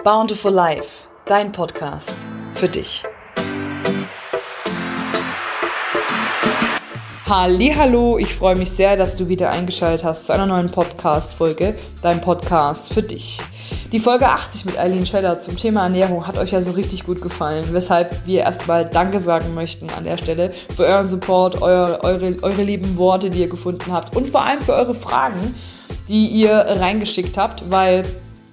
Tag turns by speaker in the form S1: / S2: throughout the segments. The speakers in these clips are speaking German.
S1: Bountiful Life, dein Podcast für dich. Hallo, ich freue mich sehr, dass du wieder eingeschaltet hast zu einer neuen Podcast-Folge, dein Podcast für dich. Die Folge 80 mit Eileen Scheller zum Thema Ernährung hat euch ja so richtig gut gefallen, weshalb wir erstmal Danke sagen möchten an der Stelle für euren Support, eure, eure, eure lieben Worte, die ihr gefunden habt und vor allem für eure Fragen, die ihr reingeschickt habt, weil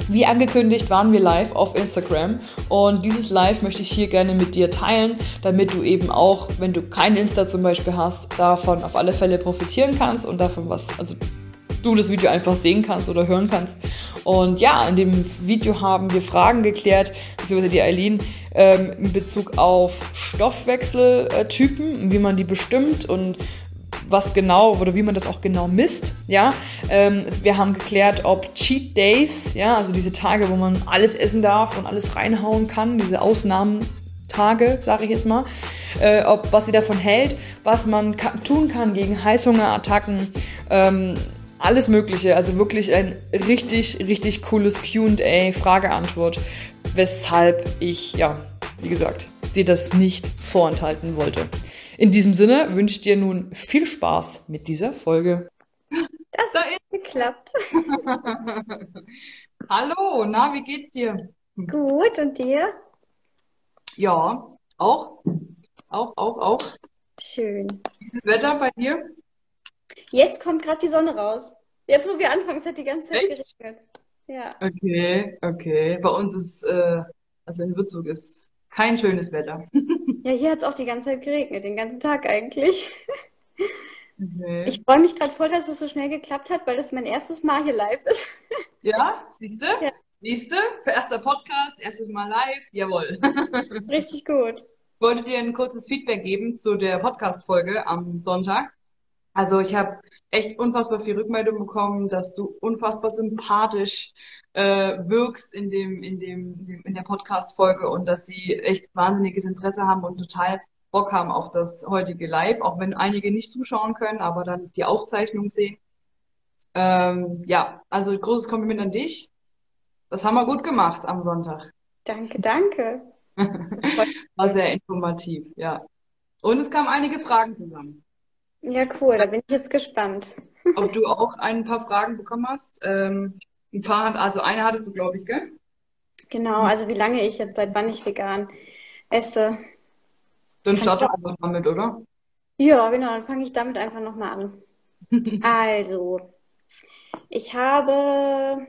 S1: wie angekündigt waren wir live auf Instagram und dieses Live möchte ich hier gerne mit dir teilen, damit du eben auch, wenn du kein Insta zum Beispiel hast, davon auf alle Fälle profitieren kannst und davon was, also du das Video einfach sehen kannst oder hören kannst. Und ja, in dem Video haben wir Fragen geklärt, beziehungsweise die Eileen, ähm, in Bezug auf Stoffwechseltypen, wie man die bestimmt und was genau oder wie man das auch genau misst. Ja, ähm, wir haben geklärt, ob Cheat Days, ja, also diese Tage, wo man alles essen darf und alles reinhauen kann, diese Ausnahmetage, sage ich jetzt mal, äh, ob was sie davon hält, was man ka tun kann gegen Heißhungerattacken. Ähm, alles Mögliche, also wirklich ein richtig, richtig cooles QA, Frage-Antwort, weshalb ich, ja, wie gesagt, dir das nicht vorenthalten wollte. In diesem Sinne wünsche ich dir nun viel Spaß mit dieser Folge.
S2: Das hat geklappt.
S1: Hallo, na, wie geht's dir?
S2: Gut, und dir?
S1: Ja, auch. Auch, auch, auch.
S2: Schön.
S1: Wie ist das Wetter bei dir?
S2: Jetzt kommt gerade die Sonne raus. Jetzt, wo wir anfangen, es hat die ganze Zeit
S1: Echt?
S2: geregnet. Ja.
S1: Okay, okay. Bei uns ist, äh, also in Würzburg ist kein schönes Wetter.
S2: Ja, hier hat es auch die ganze Zeit geregnet, den ganzen Tag eigentlich.
S1: Okay.
S2: Ich freue mich gerade voll, dass es so schnell geklappt hat, weil das mein erstes Mal hier live ist.
S1: Ja, siehst du?
S2: Ja.
S1: Siehst du? Erster Podcast, erstes Mal live. Jawohl.
S2: Richtig gut.
S1: Ich wollte dir ein kurzes Feedback geben zu der Podcast-Folge am Sonntag. Also ich habe echt unfassbar viel Rückmeldung bekommen, dass du unfassbar sympathisch äh, wirkst in dem, in dem, in der Podcast-Folge und dass sie echt wahnsinniges Interesse haben und total Bock haben auf das heutige Live, auch wenn einige nicht zuschauen können, aber dann die Aufzeichnung sehen. Ähm, ja, also großes Kompliment an dich. Das haben wir gut gemacht am Sonntag.
S2: Danke, danke.
S1: War sehr informativ, ja. Und es kamen einige Fragen zusammen.
S2: Ja, cool, da bin ich jetzt gespannt.
S1: Ob du auch ein paar Fragen bekommen hast? Ähm, ein paar, hat- also eine hattest du, glaube ich, gell?
S2: Genau, also wie lange ich jetzt, seit wann ich vegan esse.
S1: Dann
S2: Kann
S1: starte einfach mal mit, oder?
S2: Ja, genau, dann fange ich damit einfach nochmal an. Also, ich habe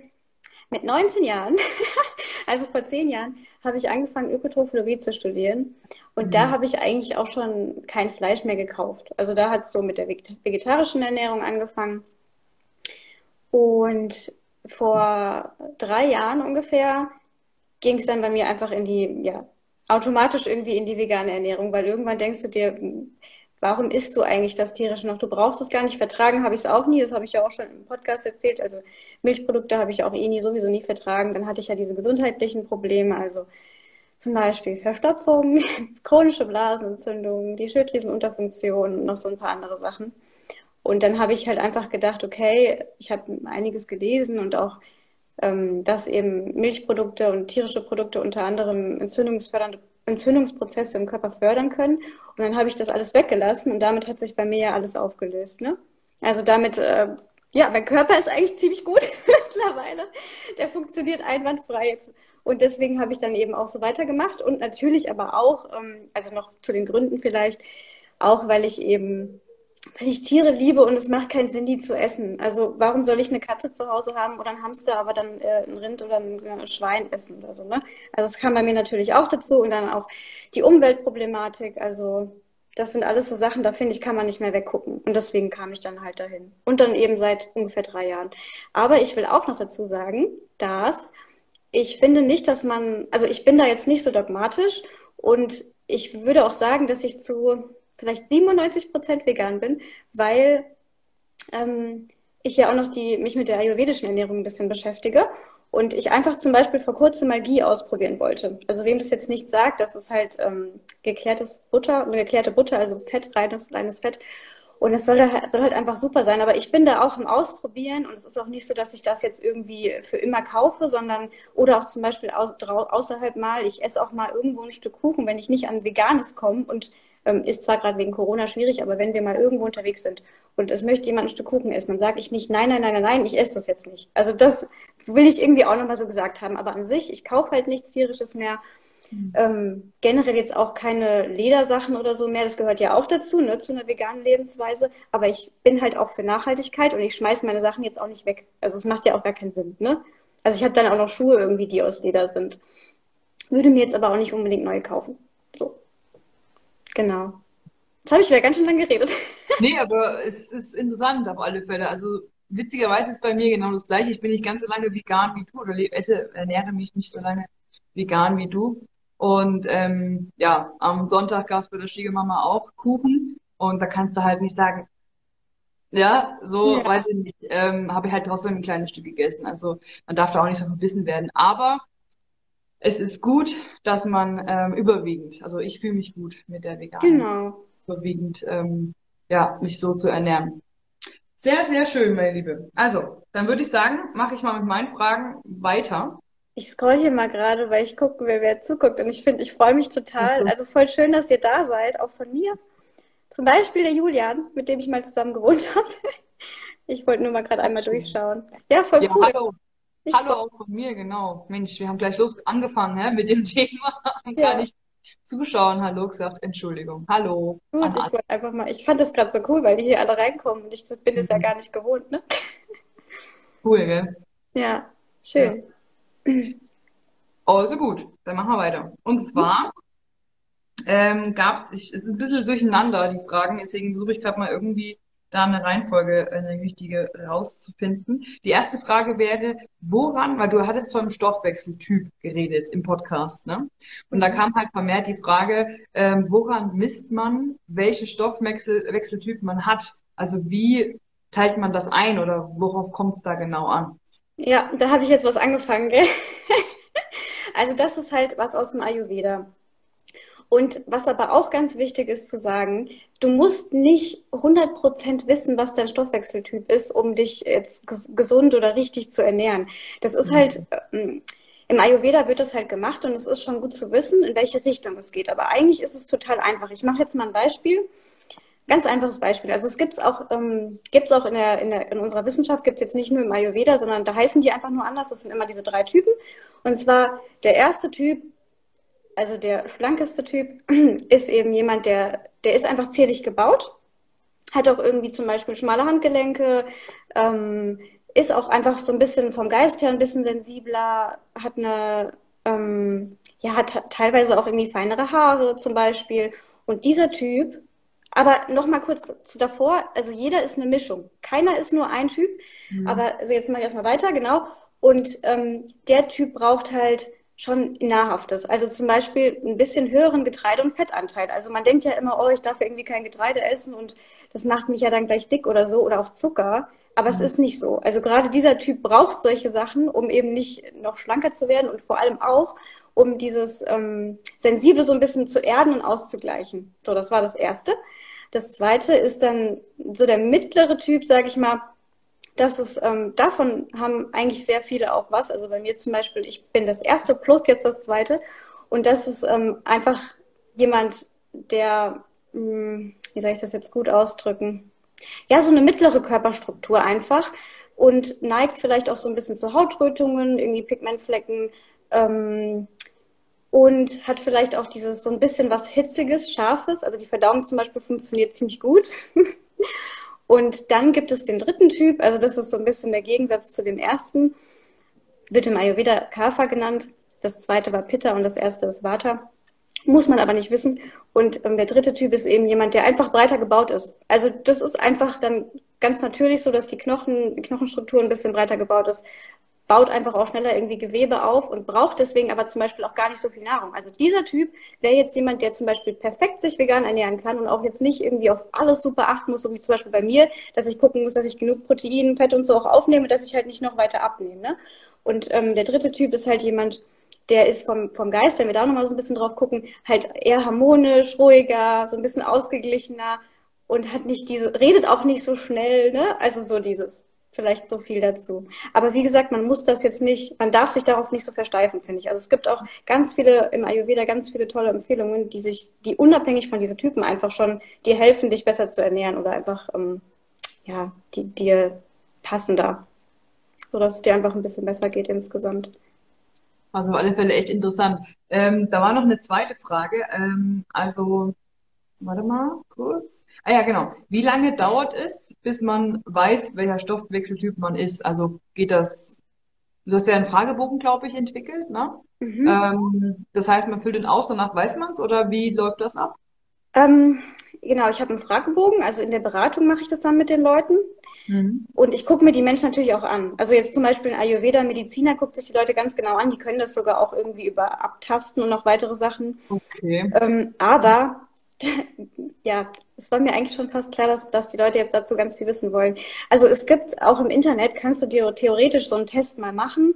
S2: mit 19 Jahren, also vor 10 Jahren, habe ich angefangen, Ökotrophologie zu studieren. Und da
S1: Mhm.
S2: habe ich eigentlich auch schon kein Fleisch mehr gekauft. Also da hat es so mit der veget- vegetarischen Ernährung angefangen. Und vor drei Jahren ungefähr ging es dann bei mir einfach in die, ja, automatisch irgendwie in die vegane Ernährung, weil irgendwann denkst du dir, warum isst du eigentlich das tierische noch? Du brauchst es gar nicht vertragen, habe ich es auch nie, das habe ich ja auch schon im Podcast erzählt. Also Milchprodukte habe ich auch eh nie, sowieso nie vertragen. Dann hatte ich ja diese gesundheitlichen Probleme, also zum Beispiel Verstopfung, chronische Blasenentzündung, die Schilddrüsenunterfunktion und noch so ein paar andere Sachen. Und dann habe ich halt einfach gedacht, okay, ich habe einiges gelesen und auch, ähm, dass eben Milchprodukte und tierische Produkte unter anderem entzündungsfördernde Entzündungsprozesse im Körper fördern können. Und dann habe ich das alles weggelassen und damit hat sich bei mir ja alles aufgelöst, ne? Also damit, äh, ja, mein Körper ist eigentlich ziemlich gut mittlerweile. Der funktioniert einwandfrei jetzt. Und deswegen habe ich dann eben auch so weitergemacht und natürlich aber auch, ähm, also noch zu den Gründen vielleicht, auch weil ich eben weil ich Tiere liebe und es macht keinen Sinn, die zu essen. Also warum soll ich eine Katze zu Hause haben oder einen Hamster, aber dann äh, ein Rind oder ein äh, Schwein essen oder so, ne? Also es kam bei mir natürlich auch dazu und dann auch die Umweltproblematik. Also das sind alles so Sachen, da finde ich, kann man nicht mehr weggucken. Und deswegen kam ich dann halt dahin. Und dann eben seit ungefähr drei Jahren. Aber ich will auch noch dazu sagen, dass ich finde nicht, dass man, also ich bin da jetzt nicht so dogmatisch und ich würde auch sagen, dass ich zu vielleicht 97 Prozent vegan bin, weil ähm, ich ja auch noch die, mich mit der ayurvedischen Ernährung ein bisschen beschäftige und ich einfach zum Beispiel vor kurzem mal Ghee ausprobieren wollte. Also wem das jetzt nicht sagt, das ist halt ähm, geklärtes Butter, eine geklärte Butter, also Fett, reines, reines Fett. Und es soll, soll halt einfach super sein. Aber ich bin da auch im Ausprobieren und es ist auch nicht so, dass ich das jetzt irgendwie für immer kaufe, sondern oder auch zum Beispiel außerhalb mal, ich esse auch mal irgendwo ein Stück Kuchen, wenn ich nicht an Veganes komme und ähm, ist zwar gerade wegen Corona schwierig, aber wenn wir mal irgendwo unterwegs sind und es möchte jemand ein Stück Kuchen essen, dann sage ich nicht, nein, nein, nein, nein, nein, ich esse das jetzt nicht. Also das will ich irgendwie auch nochmal so gesagt haben. Aber an sich, ich kaufe halt nichts Tierisches mehr Mhm. Ähm, generell jetzt auch keine Ledersachen oder so mehr. Das gehört ja auch dazu, ne, zu einer veganen Lebensweise. Aber ich bin halt auch für Nachhaltigkeit und ich schmeiße meine Sachen jetzt auch nicht weg. Also es macht ja auch gar keinen Sinn, ne? Also ich habe dann auch noch Schuhe irgendwie, die aus Leder sind. Würde mir jetzt aber auch nicht unbedingt neue kaufen. So. Genau. Jetzt habe ich wieder ganz schön lange geredet.
S1: Nee, aber es ist interessant auf alle Fälle. Also witzigerweise ist bei mir genau das gleiche. Ich bin nicht ganz so lange vegan wie du oder esse, ernähre mich nicht so lange vegan wie du. Und ähm, ja, am Sonntag gab es bei der Schwiegermama auch Kuchen. Und da kannst du halt nicht sagen, ja, so, ja. weiß ich nicht, ähm, habe ich halt trotzdem ein kleines Stück gegessen. Also man darf da auch nicht so verbissen werden. Aber es ist gut, dass man ähm, überwiegend, also ich fühle mich gut mit der veganen. Genau. Überwiegend, ähm, ja, mich so zu ernähren. Sehr, sehr schön, meine Liebe. Also, dann würde ich sagen, mache ich mal mit meinen Fragen weiter.
S2: Ich scroll hier mal gerade, weil ich gucke, wer wer zuguckt. Und ich finde, ich freue mich total. Also voll schön, dass ihr da seid, auch von mir. Zum Beispiel der Julian, mit dem ich mal zusammen gewohnt habe. Ich wollte nur mal gerade einmal durchschauen. Ja, voll ja, cool.
S1: Hallo. Ich hallo auch von mir, genau. Mensch, wir haben gleich los angefangen hä, mit dem Thema. Ja. Gar nicht zuschauen, hallo gesagt, Entschuldigung. Hallo.
S2: Gut, ich wollte einfach mal, ich fand das gerade so cool, weil die hier alle reinkommen und ich bin es mhm. ja gar nicht gewohnt, ne?
S1: Cool, gell?
S2: Ja, schön. Ja.
S1: Also gut, dann machen wir weiter. Und zwar ähm, gab es, es ist ein bisschen durcheinander, die Fragen, deswegen versuche ich gerade mal irgendwie da eine Reihenfolge, eine richtige rauszufinden. Die erste Frage wäre, woran, weil du hattest vom Stoffwechseltyp geredet im Podcast, ne? Und da kam halt vermehrt die Frage, ähm, woran misst man, welche Stoffwechseltyp man hat? Also wie teilt man das ein oder worauf kommt es da genau an?
S2: Ja, da habe ich jetzt was angefangen, gell? also das ist halt was aus dem Ayurveda. Und was aber auch ganz wichtig ist zu sagen, du musst nicht 100% wissen, was dein Stoffwechseltyp ist, um dich jetzt gesund oder richtig zu ernähren. Das ist halt, ähm, im Ayurveda wird das halt gemacht und es ist schon gut zu wissen, in welche Richtung es geht. Aber eigentlich ist es total einfach. Ich mache jetzt mal ein Beispiel. Ganz einfaches Beispiel. Also es gibt es auch, ähm, gibt's auch in, der, in, der, in unserer Wissenschaft, gibt es jetzt nicht nur im Ayurveda, sondern da heißen die einfach nur anders. Das sind immer diese drei Typen. Und zwar der erste Typ, also der schlankeste Typ, ist eben jemand, der, der ist einfach zierlich gebaut, hat auch irgendwie zum Beispiel schmale Handgelenke, ähm, ist auch einfach so ein bisschen vom Geist her ein bisschen sensibler, hat eine, ähm, ja, hat teilweise auch irgendwie feinere Haare zum Beispiel. Und dieser Typ aber noch mal kurz zu davor, also jeder ist eine Mischung. Keiner ist nur ein Typ. Mhm. Aber also jetzt mache ich erstmal weiter, genau. Und ähm, der Typ braucht halt schon Nahrhaftes. Also zum Beispiel ein bisschen höheren Getreide- und Fettanteil. Also man denkt ja immer, oh, ich darf irgendwie kein Getreide essen und das macht mich ja dann gleich dick oder so oder auch Zucker. Aber mhm. es ist nicht so. Also gerade dieser Typ braucht solche Sachen, um eben nicht noch schlanker zu werden und vor allem auch, um dieses ähm, Sensible so ein bisschen zu erden und auszugleichen. So, das war das Erste. Das Zweite ist dann so der mittlere Typ, sage ich mal. Das ist, ähm, davon haben eigentlich sehr viele auch was. Also bei mir zum Beispiel, ich bin das Erste plus jetzt das Zweite. Und das ist ähm, einfach jemand, der, mh, hm, wie soll ich das jetzt gut ausdrücken? Ja, so eine mittlere Körperstruktur einfach und neigt vielleicht auch so ein bisschen zu Hautrötungen, irgendwie Pigmentflecken, ähm, und hat vielleicht auch dieses so ein bisschen was Hitziges, Scharfes. Also die Verdauung zum Beispiel funktioniert ziemlich gut. und dann gibt es den dritten Typ, also das ist so ein bisschen der Gegensatz zu dem ersten, wird im Ayurveda Kapha genannt. Das zweite war Pitta und das erste ist Vata. Muss man aber nicht wissen. Und ähm, der dritte Typ ist eben jemand, der einfach breiter gebaut ist. Also das ist einfach dann ganz natürlich so, dass die Knochen, die Knochenstruktur ein bisschen breiter gebaut ist, baut einfach auch schneller irgendwie Gewebe auf und braucht deswegen aber zum Beispiel auch gar nicht so viel Nahrung. Also dieser Typ wäre jetzt jemand, der zum Beispiel perfekt sich vegan ernähren kann und auch jetzt nicht irgendwie auf alles super achten muss, so wie zum Beispiel bei mir, dass ich gucken muss, dass ich genug Protein, Fett und so auch aufnehme, dass ich halt nicht noch weiter abnehme. Ne? Und ähm, der dritte Typ ist halt jemand, der ist vom, vom Geist, wenn wir da nochmal so ein bisschen drauf gucken, halt eher harmonisch, ruhiger, so ein bisschen ausgeglichener und hat nicht diese, redet auch nicht so schnell, ne? Also so dieses, vielleicht so viel dazu. Aber wie gesagt, man muss das jetzt nicht, man darf sich darauf nicht so versteifen, finde ich. Also es gibt auch ganz viele im Ayurveda ganz viele tolle Empfehlungen, die sich, die unabhängig von diesen Typen einfach schon dir helfen, dich besser zu ernähren oder einfach, ähm, ja, die dir passender, so dass es dir einfach ein bisschen besser geht insgesamt.
S1: Also auf alle Fälle echt interessant. Ähm, da war noch eine zweite Frage. Ähm, also Warte mal, kurz. Ah ja, genau. Wie lange dauert es, bis man weiß, welcher Stoffwechseltyp man ist? Also geht das, du hast ja einen Fragebogen, glaube ich, entwickelt, ne? Mhm. Ähm, das heißt, man füllt den aus, danach weiß man es oder wie läuft das ab?
S2: Ähm, genau, ich habe einen Fragebogen, also in der Beratung mache ich das dann mit den Leuten. Mhm. Und ich gucke mir die Menschen natürlich auch an. Also jetzt zum Beispiel ein Ayurveda-Mediziner guckt sich die Leute ganz genau an, die können das sogar auch irgendwie über abtasten und noch weitere Sachen. Okay. Ähm, aber ja, es war mir eigentlich schon fast klar, dass, dass die Leute jetzt dazu ganz viel wissen wollen. Also es gibt auch im Internet, kannst du dir theoretisch so einen Test mal machen,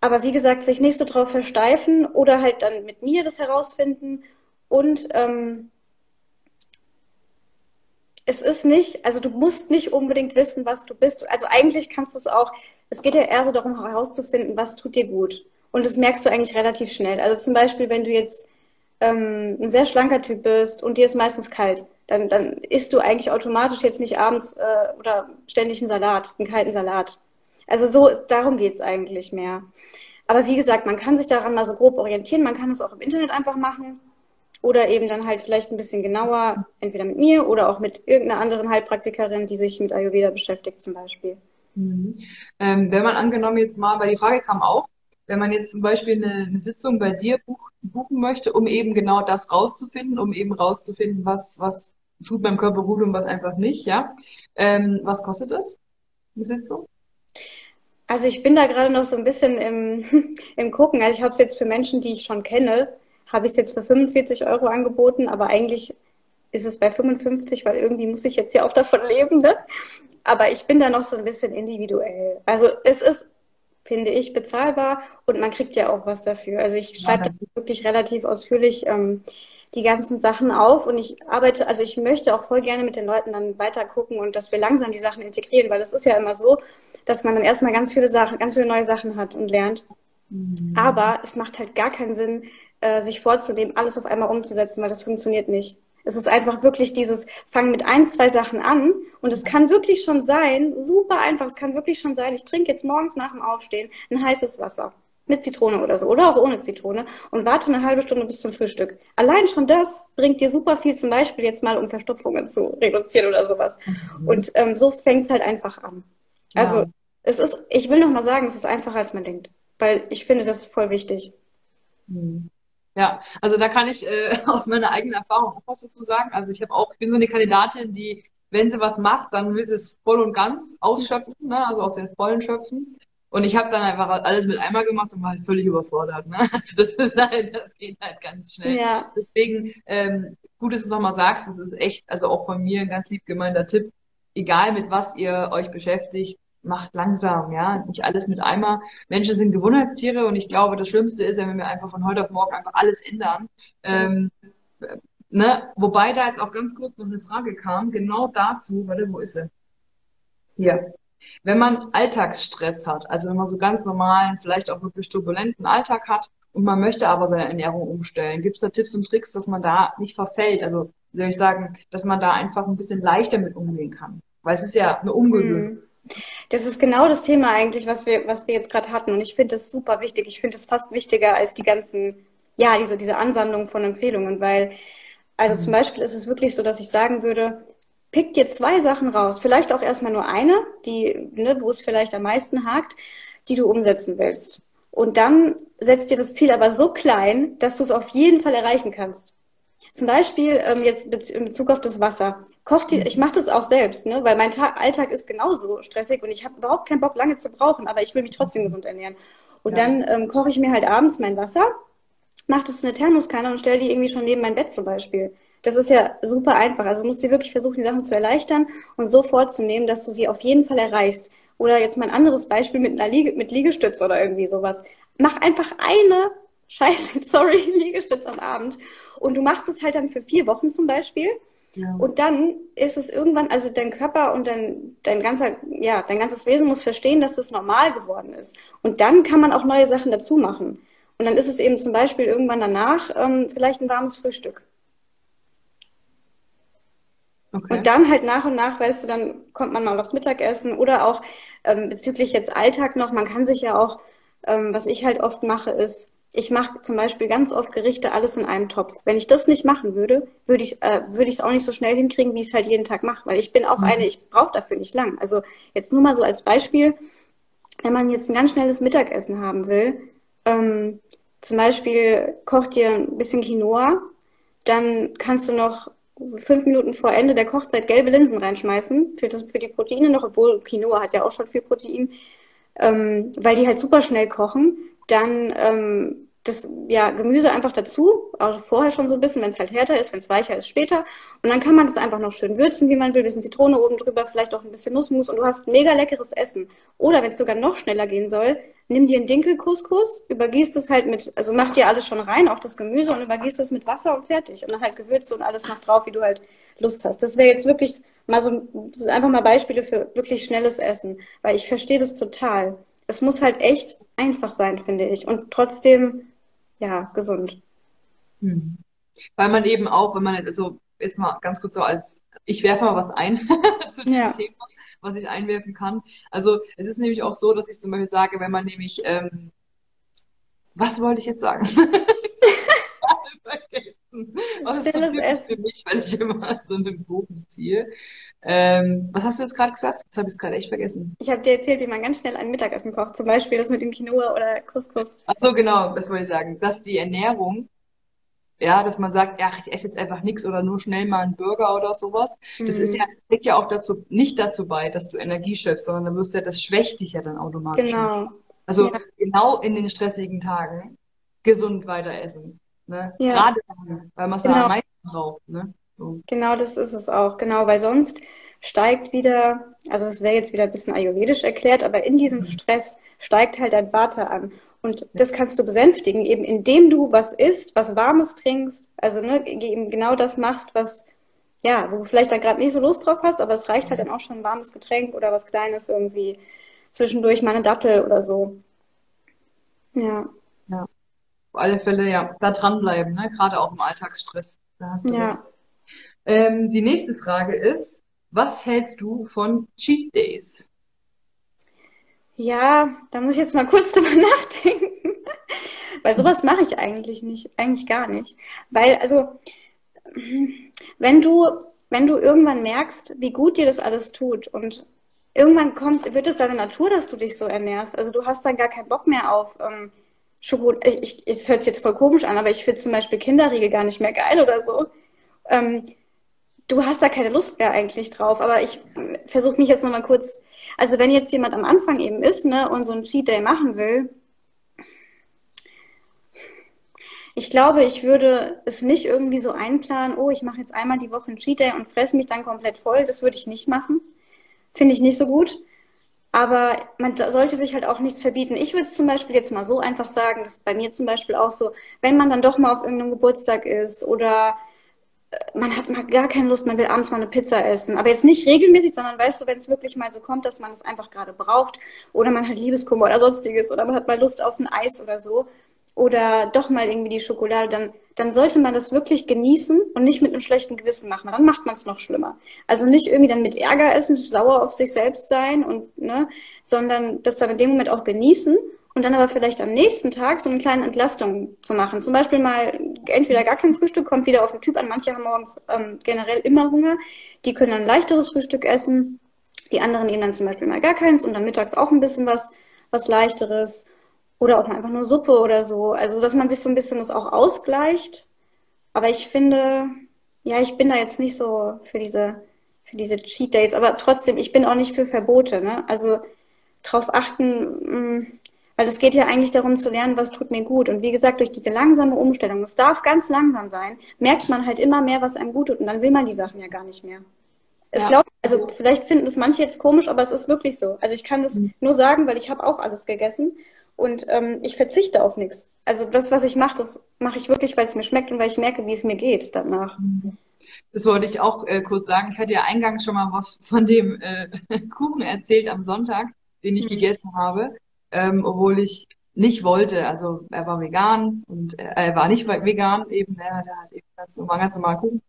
S2: aber wie gesagt, sich nicht so drauf versteifen oder halt dann mit mir das herausfinden und ähm, es ist nicht, also du musst nicht unbedingt wissen, was du bist. Also eigentlich kannst du es auch, es geht ja eher so darum herauszufinden, was tut dir gut. Und das merkst du eigentlich relativ schnell. Also zum Beispiel, wenn du jetzt ähm, ein sehr schlanker Typ bist und dir ist meistens kalt, dann, dann isst du eigentlich automatisch jetzt nicht abends äh, oder ständig einen Salat, einen kalten Salat. Also so, darum geht's eigentlich mehr. Aber wie gesagt, man kann sich daran mal so grob orientieren, man kann es auch im Internet einfach machen oder eben dann halt vielleicht ein bisschen genauer, entweder mit mir oder auch mit irgendeiner anderen Heilpraktikerin, die sich mit Ayurveda beschäftigt zum Beispiel.
S1: Mhm. Ähm, wenn man angenommen jetzt mal, weil die Frage kam auch, wenn man jetzt zum Beispiel eine, eine Sitzung bei dir buch, buchen möchte, um eben genau das rauszufinden, um eben rauszufinden, was, was tut beim Körper gut und was einfach nicht, ja. Ähm, was kostet das, eine Sitzung?
S2: Also ich bin da gerade noch so ein bisschen im, im Gucken. Also ich habe es jetzt für Menschen, die ich schon kenne, habe ich es jetzt für 45 Euro angeboten, aber eigentlich ist es bei 55, weil irgendwie muss ich jetzt ja auch davon leben, ne? Aber ich bin da noch so ein bisschen individuell. Also es ist finde ich, bezahlbar und man kriegt ja auch was dafür. Also ich schreibe ja, wirklich relativ ausführlich ähm, die ganzen Sachen auf und ich arbeite, also ich möchte auch voll gerne mit den Leuten dann weiter gucken und dass wir langsam die Sachen integrieren, weil das ist ja immer so, dass man dann erstmal ganz viele Sachen, ganz viele neue Sachen hat und lernt. Mhm. Aber es macht halt gar keinen Sinn, äh, sich vorzunehmen, alles auf einmal umzusetzen, weil das funktioniert nicht. Es ist einfach wirklich dieses, fang mit ein, zwei Sachen an und es kann wirklich schon sein, super einfach, es kann wirklich schon sein, ich trinke jetzt morgens nach dem Aufstehen ein heißes Wasser mit Zitrone oder so oder auch ohne Zitrone und warte eine halbe Stunde bis zum Frühstück. Allein schon das bringt dir super viel, zum Beispiel jetzt mal, um Verstopfungen zu reduzieren oder sowas. Mhm. Und ähm, so fängt es halt einfach an. Also ja. es ist, ich will noch mal sagen, es ist einfacher, als man denkt, weil ich finde, das ist voll wichtig.
S1: Mhm. Ja, also da kann ich äh, aus meiner eigenen Erfahrung auch was dazu sagen. Also ich habe auch, ich bin so eine Kandidatin, die, wenn sie was macht, dann will sie es voll und ganz ausschöpfen, ne? also aus den Vollen schöpfen. Und ich habe dann einfach alles mit einmal gemacht und war halt völlig überfordert. Ne? Also das ist halt, das geht halt ganz schnell. Ja. Deswegen, ähm, gut, dass du nochmal sagst, das ist echt, also auch von mir ein ganz lieb gemeinter Tipp. Egal mit was ihr euch beschäftigt, macht langsam, ja, nicht alles mit einmal. Menschen sind Gewohnheitstiere und ich glaube, das Schlimmste ist, wenn wir einfach von heute auf morgen einfach alles ändern. Ähm, ne? Wobei da jetzt auch ganz kurz noch eine Frage kam, genau dazu, warte, wo ist sie? Hier. Wenn man Alltagsstress hat, also wenn man so ganz normalen, vielleicht auch wirklich turbulenten Alltag hat und man möchte aber seine Ernährung umstellen, gibt es da Tipps und Tricks, dass man da nicht verfällt? Also, soll ich sagen, dass man da einfach ein bisschen leichter mit umgehen kann? Weil es ist ja eine Umgewöhnung. Mhm.
S2: Das ist genau das Thema eigentlich, was wir, was wir jetzt gerade hatten. Und ich finde das super wichtig. Ich finde es fast wichtiger als die ganzen, ja, diese, diese Ansammlung von Empfehlungen, weil, also mhm. zum Beispiel ist es wirklich so, dass ich sagen würde, pick dir zwei Sachen raus. Vielleicht auch erstmal nur eine, die, ne, wo es vielleicht am meisten hakt, die du umsetzen willst. Und dann setzt dir das Ziel aber so klein, dass du es auf jeden Fall erreichen kannst. Zum Beispiel ähm, jetzt in Bezug auf das Wasser. Kocht die, mhm. ich mache das auch selbst, ne? weil mein Tag, Alltag ist genauso stressig und ich habe überhaupt keinen Bock, lange zu brauchen, aber ich will mich trotzdem gesund ernähren. Und ja. dann ähm, koche ich mir halt abends mein Wasser, mache das in eine Thermoskanne und stelle die irgendwie schon neben mein Bett zum Beispiel. Das ist ja super einfach. Also musst du wirklich versuchen, die Sachen zu erleichtern und so vorzunehmen, dass du sie auf jeden Fall erreichst. Oder jetzt mal ein anderes Beispiel mit einer Liege, mit Liegestütz oder irgendwie sowas. Mach einfach eine scheiße, sorry, Liegestütz am Abend. Und du machst es halt dann für vier Wochen zum Beispiel. Ja. Und dann ist es irgendwann, also dein Körper und dein, dein ganzer, ja, dein ganzes Wesen muss verstehen, dass es normal geworden ist. Und dann kann man auch neue Sachen dazu machen. Und dann ist es eben zum Beispiel irgendwann danach ähm, vielleicht ein warmes Frühstück. Okay. Und dann halt nach und nach, weißt du, dann kommt man mal aufs Mittagessen oder auch ähm, bezüglich jetzt Alltag noch, man kann sich ja auch, ähm, was ich halt oft mache, ist, ich mache zum Beispiel ganz oft Gerichte alles in einem Topf. Wenn ich das nicht machen würde, würde ich äh, würde ich es auch nicht so schnell hinkriegen, wie ich es halt jeden Tag mache, weil ich bin auch mhm. eine, ich brauche dafür nicht lang. Also jetzt nur mal so als Beispiel, wenn man jetzt ein ganz schnelles Mittagessen haben will, ähm, zum Beispiel kocht dir ein bisschen Quinoa, dann kannst du noch fünf Minuten vor Ende der Kochzeit gelbe Linsen reinschmeißen, für, das, für die Proteine noch, obwohl Quinoa hat ja auch schon viel Protein, ähm, weil die halt super schnell kochen. Dann ähm, das ja, Gemüse einfach dazu, also vorher schon so ein bisschen, wenn es halt härter ist, wenn es weicher ist, später. Und dann kann man das einfach noch schön würzen, wie man will, ein bisschen Zitrone oben drüber, vielleicht auch ein bisschen Nussmus und du hast mega leckeres Essen. Oder wenn es sogar noch schneller gehen soll, nimm dir einen Dinkelcouscous, übergießt es halt mit, also mach dir alles schon rein, auch das Gemüse und übergießt es mit Wasser und fertig. Und dann halt Gewürze und alles noch drauf, wie du halt Lust hast. Das wäre jetzt wirklich mal so, das ist einfach mal Beispiele für wirklich schnelles Essen, weil ich verstehe das total. Es muss halt echt einfach sein, finde ich. Und trotzdem ja, gesund.
S1: Hm. Weil man eben auch, wenn man also ist mal ganz kurz so als, ich werfe mal was ein zu dem ja. Thema, was ich einwerfen kann. Also es ist nämlich auch so, dass ich zum Beispiel sage, wenn man nämlich, ähm, was wollte ich jetzt sagen? Was ist so Essen. für mich, weil ich immer so einen Bogen ziehe. Ähm, was hast du jetzt gerade gesagt? Das habe ich gerade echt vergessen.
S2: Ich habe dir erzählt, wie man ganz schnell ein Mittagessen kocht. Zum Beispiel das mit dem Quinoa oder Couscous.
S1: Ach so, genau, das wollte ich sagen. Dass die Ernährung, ja, dass man sagt, ja, ich esse jetzt einfach nichts oder nur schnell mal einen Burger oder sowas. Mhm. Das ist mhm. ja, das trägt ja auch dazu, nicht dazu bei, dass du Energie schöpfst, sondern dann wirst du ja, das schwächt dich ja dann automatisch.
S2: Genau.
S1: Also ja. genau in den stressigen Tagen gesund weiter essen. Ne? Ja. Gerade dann, weil man es genau. da am meisten braucht. Ne?
S2: So. Genau, das ist es auch. Genau, weil sonst steigt wieder, also es wäre jetzt wieder ein bisschen ayurvedisch erklärt, aber in diesem mhm. Stress steigt halt dein Vata an. Und das kannst du besänftigen, eben indem du was isst, was Warmes trinkst, also ne, eben genau das machst, was, ja, wo du vielleicht da gerade nicht so Lust drauf hast, aber es reicht halt dann auch schon ein warmes Getränk oder was Kleines irgendwie zwischendurch mal eine Dattel oder so. Ja.
S1: Auf alle Fälle ja da dranbleiben, ne? gerade auch im Alltagsstress. Ja. Ähm, die nächste Frage ist, was hältst du von Cheat Days?
S2: Ja, da muss ich jetzt mal kurz drüber nachdenken. Weil sowas mache ich eigentlich nicht, eigentlich gar nicht. Weil, also, wenn du, wenn du irgendwann merkst, wie gut dir das alles tut und irgendwann kommt, wird es deine Natur, dass du dich so ernährst. Also du hast dann gar keinen Bock mehr auf ähm, Schokolade, ich, es hört sich jetzt voll komisch an, aber ich finde zum Beispiel Kinderriegel gar nicht mehr geil oder so. Ähm, du hast da keine Lust mehr eigentlich drauf, aber ich versuche mich jetzt nochmal kurz, also wenn jetzt jemand am Anfang eben ist, ne, und so ein Cheat Day machen will, ich glaube, ich würde es nicht irgendwie so einplanen, oh, ich mache jetzt einmal die Woche einen Cheat Day und fresse mich dann komplett voll. Das würde ich nicht machen. Finde ich nicht so gut. Aber man sollte sich halt auch nichts verbieten. Ich würde zum Beispiel jetzt mal so einfach sagen, das ist bei mir zum Beispiel auch so, wenn man dann doch mal auf irgendeinem Geburtstag ist oder äh, man hat mal gar keine Lust, man will abends mal eine Pizza essen. Aber jetzt nicht regelmäßig, sondern weißt du, wenn es wirklich mal so kommt, dass man es einfach gerade braucht oder man hat Liebeskummer oder sonstiges oder man hat mal Lust auf ein Eis oder so, oder doch mal irgendwie die Schokolade, dann, dann sollte man das wirklich genießen und nicht mit einem schlechten Gewissen machen. Dann macht man es noch schlimmer. Also nicht irgendwie dann mit Ärger essen, sauer auf sich selbst sein und, ne, sondern das dann in dem Moment auch genießen und dann aber vielleicht am nächsten Tag so eine kleine Entlastung zu machen. Zum Beispiel mal entweder gar kein Frühstück, kommt wieder auf den Typ an. Manche haben morgens ähm, generell immer Hunger. Die können dann ein leichteres Frühstück essen. Die anderen nehmen dann zum Beispiel mal gar keins und dann mittags auch ein bisschen was, was leichteres. Oder auch mal einfach nur Suppe oder so. Also, dass man sich so ein bisschen das auch ausgleicht. Aber ich finde, ja, ich bin da jetzt nicht so für diese, für diese Cheat Days. Aber trotzdem, ich bin auch nicht für Verbote, ne? Also, drauf achten, mm, weil es geht ja eigentlich darum zu lernen, was tut mir gut. Und wie gesagt, durch diese langsame Umstellung, es darf ganz langsam sein, merkt man halt immer mehr, was einem gut tut. Und dann will man die Sachen ja gar nicht mehr. Es ja. glaubt, also vielleicht finden das manche jetzt komisch, aber es ist wirklich so. Also ich kann das mhm. nur sagen, weil ich habe auch alles gegessen und ähm, ich verzichte auf nichts. Also das, was ich mache, das mache ich wirklich, weil es mir schmeckt und weil ich merke, wie es mir geht danach.
S1: Das wollte ich auch äh, kurz sagen. Ich hatte ja eingangs schon mal was von dem äh, Kuchen erzählt am Sonntag, den ich mhm. gegessen habe, ähm, obwohl ich nicht wollte. Also er war vegan und äh, er war nicht vegan, eben er, der hat eben ganz normal, ganz normal Kuchen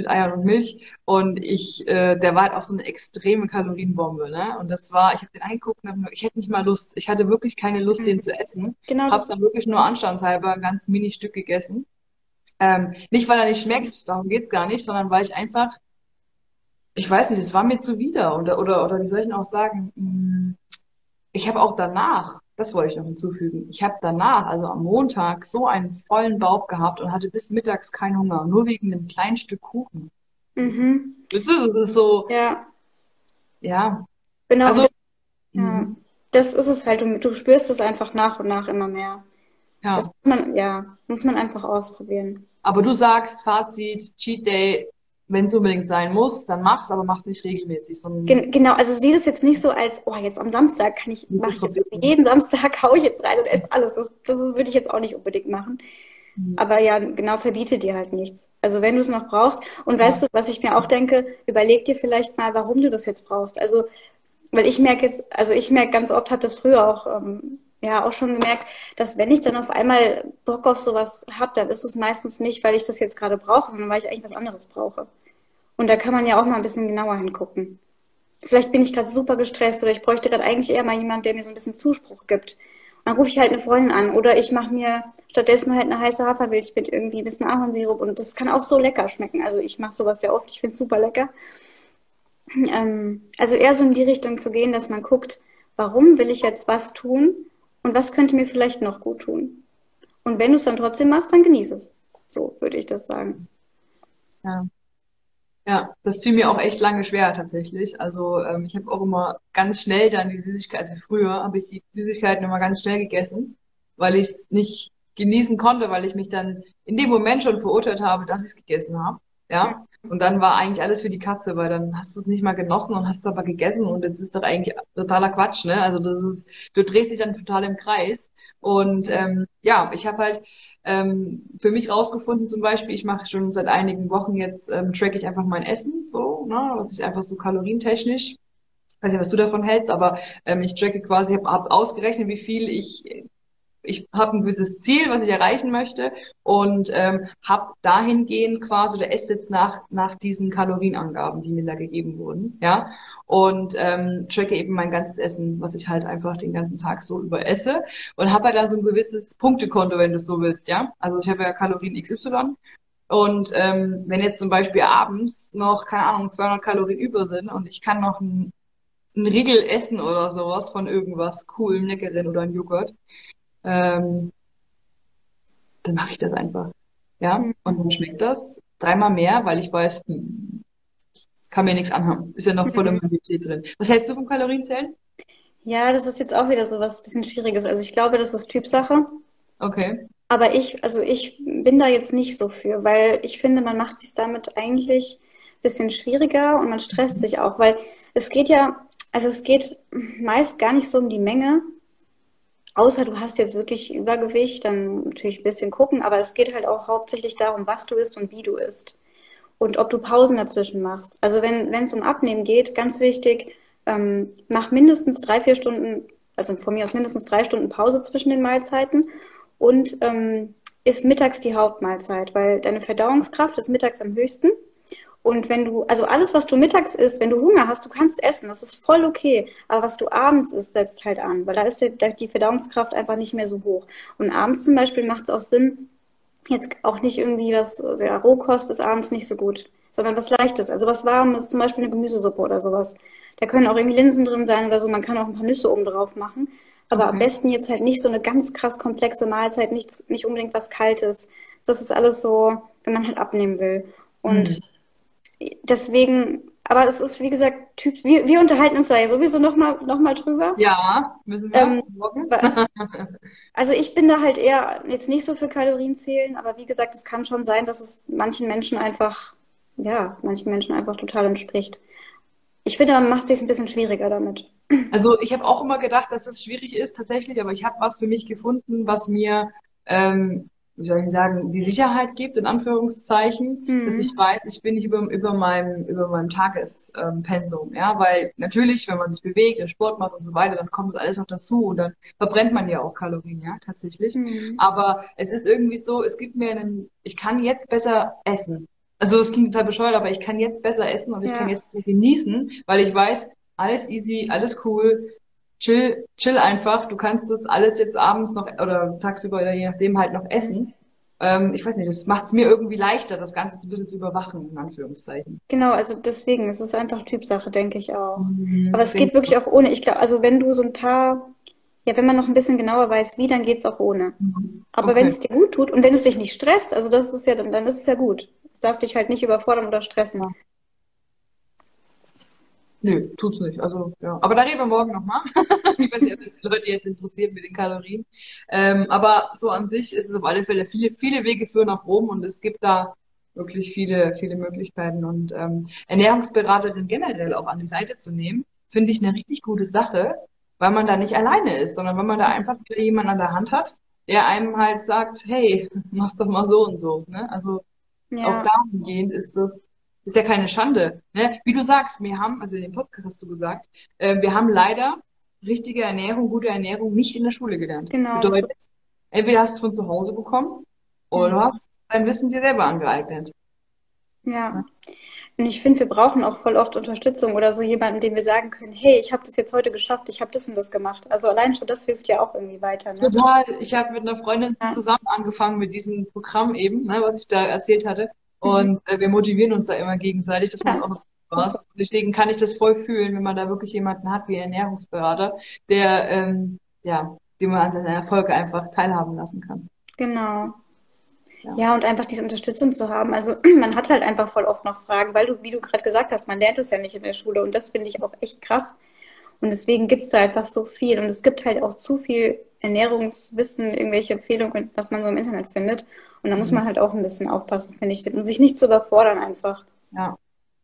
S1: mit Eiern und Milch. Und ich, äh, der war halt auch so eine extreme Kalorienbombe, ne? Und das war, ich habe den angeguckt und hab, ich hätte nicht mal Lust, ich hatte wirklich keine Lust, den mhm. zu essen. Genau. Habe dann wirklich nur anstandshalber ein ganz Mini-Stück gegessen. Ähm, nicht, weil er nicht schmeckt, darum geht's gar nicht, sondern weil ich einfach, ich weiß nicht, es war mir zuwider. Oder, oder, oder wie soll ich denn auch sagen, hm, ich habe auch danach, das wollte ich noch hinzufügen, ich habe danach, also am Montag, so einen vollen Bauch gehabt und hatte bis mittags keinen Hunger, nur wegen einem kleinen Stück Kuchen. Mhm. Das ist, das ist so.
S2: Ja.
S1: Ja.
S2: Genau. Also, ja. Mhm. Das ist es halt. Du, du spürst es einfach nach und nach immer mehr. Ja. Das muss man, ja, muss man einfach ausprobieren.
S1: Aber du sagst, Fazit, Cheat Day, wenn es unbedingt sein muss, dann mach's, aber mach's nicht regelmäßig.
S2: Gen genau, also sieh das jetzt nicht so als, oh, jetzt am Samstag kann ich, mache ich jetzt jeden Samstag, hau ich jetzt rein und esse alles. Das, das würde ich jetzt auch nicht unbedingt machen. Mhm. Aber ja, genau, verbiete dir halt nichts. Also wenn du es noch brauchst. Und ja. weißt du, was ich mir auch denke, überleg dir vielleicht mal, warum du das jetzt brauchst. Also, weil ich merke jetzt, also ich merke ganz oft, habe das früher auch ähm, ja auch schon gemerkt, dass wenn ich dann auf einmal Bock auf sowas habe, dann ist es meistens nicht, weil ich das jetzt gerade brauche, sondern weil ich eigentlich was anderes brauche. Und da kann man ja auch mal ein bisschen genauer hingucken. Vielleicht bin ich gerade super gestresst oder ich bräuchte gerade eigentlich eher mal jemand, der mir so ein bisschen Zuspruch gibt. Und dann rufe ich halt eine Freundin an oder ich mache mir stattdessen halt eine heiße Hafermilch mit irgendwie ein bisschen Ahornsirup und das kann auch so lecker schmecken. Also ich mache sowas ja oft, ich finde es super lecker. Ähm, also eher so in die Richtung zu gehen, dass man guckt, warum will ich jetzt was tun und was könnte mir vielleicht noch gut tun. Und wenn du es dann trotzdem machst, dann genieße es. So würde ich das sagen.
S1: Ja. Ja, das fiel mir auch echt lange schwer tatsächlich. Also ähm, ich habe auch immer ganz schnell dann die Süßigkeiten, also früher habe ich die Süßigkeiten immer ganz schnell gegessen, weil ich es nicht genießen konnte, weil ich mich dann in dem Moment schon verurteilt habe, dass ich es gegessen habe. Ja. Und dann war eigentlich alles für die Katze, weil dann hast du es nicht mal genossen und hast es aber gegessen und jetzt ist doch eigentlich totaler Quatsch, ne? Also das ist, du drehst dich dann total im Kreis. Und ähm, ja, ich habe halt ähm, für mich rausgefunden, zum Beispiel, ich mache schon seit einigen Wochen jetzt, ähm, track ich einfach mein Essen, so, ne, was ich einfach so kalorientechnisch, weiß nicht, was du davon hältst, aber ähm, ich tracke quasi, habe hab ausgerechnet, wie viel ich ich habe ein gewisses Ziel, was ich erreichen möchte und ähm, habe dahingehend quasi oder esse jetzt nach nach diesen Kalorienangaben, die mir da gegeben wurden, ja und ähm, tracke eben mein ganzes Essen, was ich halt einfach den ganzen Tag so über esse und habe halt da so ein gewisses Punktekonto, wenn du es so willst, ja. Also ich habe ja Kalorien XY und ähm, wenn jetzt zum Beispiel abends noch keine Ahnung 200 Kalorien über sind und ich kann noch ein, ein Riegel essen oder sowas von irgendwas coolem, leckeren oder ein Joghurt, ähm, dann mache ich das einfach. Ja, mhm. und dann schmeckt das dreimal mehr, weil ich weiß, hm, kann mir nichts anhaben. Ist ja noch voll mhm. Immunität drin. Was hältst du vom Kalorienzählen?
S2: Ja, das ist jetzt auch wieder so was bisschen Schwieriges. Also ich glaube, das ist Typsache.
S1: Okay.
S2: Aber ich, also ich bin da jetzt nicht so für, weil ich finde, man macht sich damit eigentlich ein bisschen schwieriger und man stresst mhm. sich auch, weil es geht ja, also es geht meist gar nicht so um die Menge, Außer du hast jetzt wirklich Übergewicht, dann natürlich ein bisschen gucken, aber es geht halt auch hauptsächlich darum, was du isst und wie du isst. Und ob du Pausen dazwischen machst. Also wenn es um Abnehmen geht, ganz wichtig, ähm, mach mindestens drei, vier Stunden, also von mir aus mindestens drei Stunden Pause zwischen den Mahlzeiten und ähm, ist mittags die Hauptmahlzeit, weil deine Verdauungskraft ist mittags am höchsten und wenn du, also alles, was du mittags isst, wenn du Hunger hast, du kannst essen, das ist voll okay. Aber was du abends isst, setzt halt an, weil da ist die, die Verdauungskraft einfach nicht mehr so hoch. Und abends zum Beispiel macht es auch Sinn, jetzt auch nicht irgendwie was, also ja, Rohkost ist abends nicht so gut, sondern was Leichtes, also was Warmes, zum Beispiel eine Gemüsesuppe oder sowas. Da können auch irgendwie Linsen drin sein oder so, man kann auch ein paar Nüsse oben drauf machen. Aber am besten jetzt halt nicht so eine ganz krass komplexe Mahlzeit, nicht, nicht unbedingt was Kaltes. Das ist alles so, wenn man halt abnehmen will. Und mhm deswegen, aber es ist, wie gesagt, Typ, wir, wir unterhalten uns da ja sowieso nochmal noch mal drüber.
S1: Ja, müssen wir. Ähm,
S2: also ich bin da halt eher jetzt nicht so für Kalorien zählen, aber wie gesagt, es kann schon sein, dass es manchen Menschen einfach, ja, manchen Menschen einfach total entspricht. Ich finde, man macht es sich ein bisschen schwieriger damit.
S1: Also ich habe auch immer gedacht, dass es schwierig ist tatsächlich, aber ich habe was für mich gefunden, was mir ähm, wie soll ich sagen, die Sicherheit gibt, in Anführungszeichen, mhm. dass ich weiß, ich bin nicht über, über meinem, über meinem Tagespensum, ja, weil natürlich, wenn man sich bewegt, Sport macht und so weiter, dann kommt das alles noch dazu und dann verbrennt man ja auch Kalorien, ja, tatsächlich. Mhm. Aber es ist irgendwie so, es gibt mir einen, ich kann jetzt besser essen. Also das klingt total bescheuert, aber ich kann jetzt besser essen und ich ja. kann jetzt genießen, weil ich weiß, alles easy, alles cool, chill, chill einfach. Du kannst das alles jetzt abends noch oder tagsüber oder je nachdem halt noch essen. Ähm, ich weiß nicht, das macht es mir irgendwie leichter, das Ganze ein bisschen zu überwachen, in Anführungszeichen.
S2: Genau, also deswegen, es ist einfach Typsache, denke ich auch. Mhm, Aber es geht wirklich auch ohne. Ich glaube, also wenn du so ein paar, ja, wenn man noch ein bisschen genauer weiß, wie, dann geht's auch ohne. Mhm. Aber okay. wenn es dir gut tut und wenn es dich nicht stresst, also das ist ja dann, dann ist es ja gut. Es darf dich halt nicht überfordern oder stressen.
S1: Nö, tut's nicht. Also, ja. Aber da reden wir morgen nochmal. ich weiß nicht, ob das die Leute jetzt interessiert mit den Kalorien. Ähm, aber so an sich ist es auf alle Fälle viele, viele Wege führen nach Rom und es gibt da wirklich viele, viele Möglichkeiten. Und ähm, Ernährungsberaterin generell auch an die Seite zu nehmen, finde ich eine richtig gute Sache, weil man da nicht alleine ist, sondern wenn man da einfach wieder jemanden an der Hand hat, der einem halt sagt, hey, mach's doch mal so und so. Ne? Also ja. auch dahingehend ist das ist ja keine Schande. Ne? Wie du sagst, wir haben, also in dem Podcast hast du gesagt, äh, wir haben leider richtige Ernährung, gute Ernährung nicht in der Schule gelernt.
S2: Genau.
S1: Bedeutet, entweder hast du es von zu Hause bekommen oder mhm. du hast dein Wissen dir selber angeeignet.
S2: Ja. ja. Und ich finde, wir brauchen auch voll oft Unterstützung oder so jemanden, dem wir sagen können, hey, ich habe das jetzt heute geschafft, ich habe das und das gemacht. Also allein schon das hilft ja auch irgendwie weiter. Ne?
S1: Total. Ich habe mit einer Freundin ja. zusammen angefangen mit diesem Programm eben, ne, was ich da erzählt hatte. Mhm. Und äh, wir motivieren uns da immer gegenseitig. Das macht auch Spaß. Deswegen kann ich das voll fühlen, wenn man da wirklich jemanden hat wie Ernährungsberater, der, ähm, ja, den man an seinen Erfolge einfach teilhaben lassen kann.
S2: Genau. Ja. ja, und einfach diese Unterstützung zu haben. Also man hat halt einfach voll oft noch Fragen, weil du, wie du gerade gesagt hast, man lernt es ja nicht in der Schule und das finde ich auch echt krass. Und deswegen gibt es da einfach so viel. Und es gibt halt auch zu viel Ernährungswissen, irgendwelche Empfehlungen, was man so im Internet findet. Und da muss man mhm. halt auch ein bisschen aufpassen, finde ich, und sich nicht zu überfordern einfach.
S1: Ja,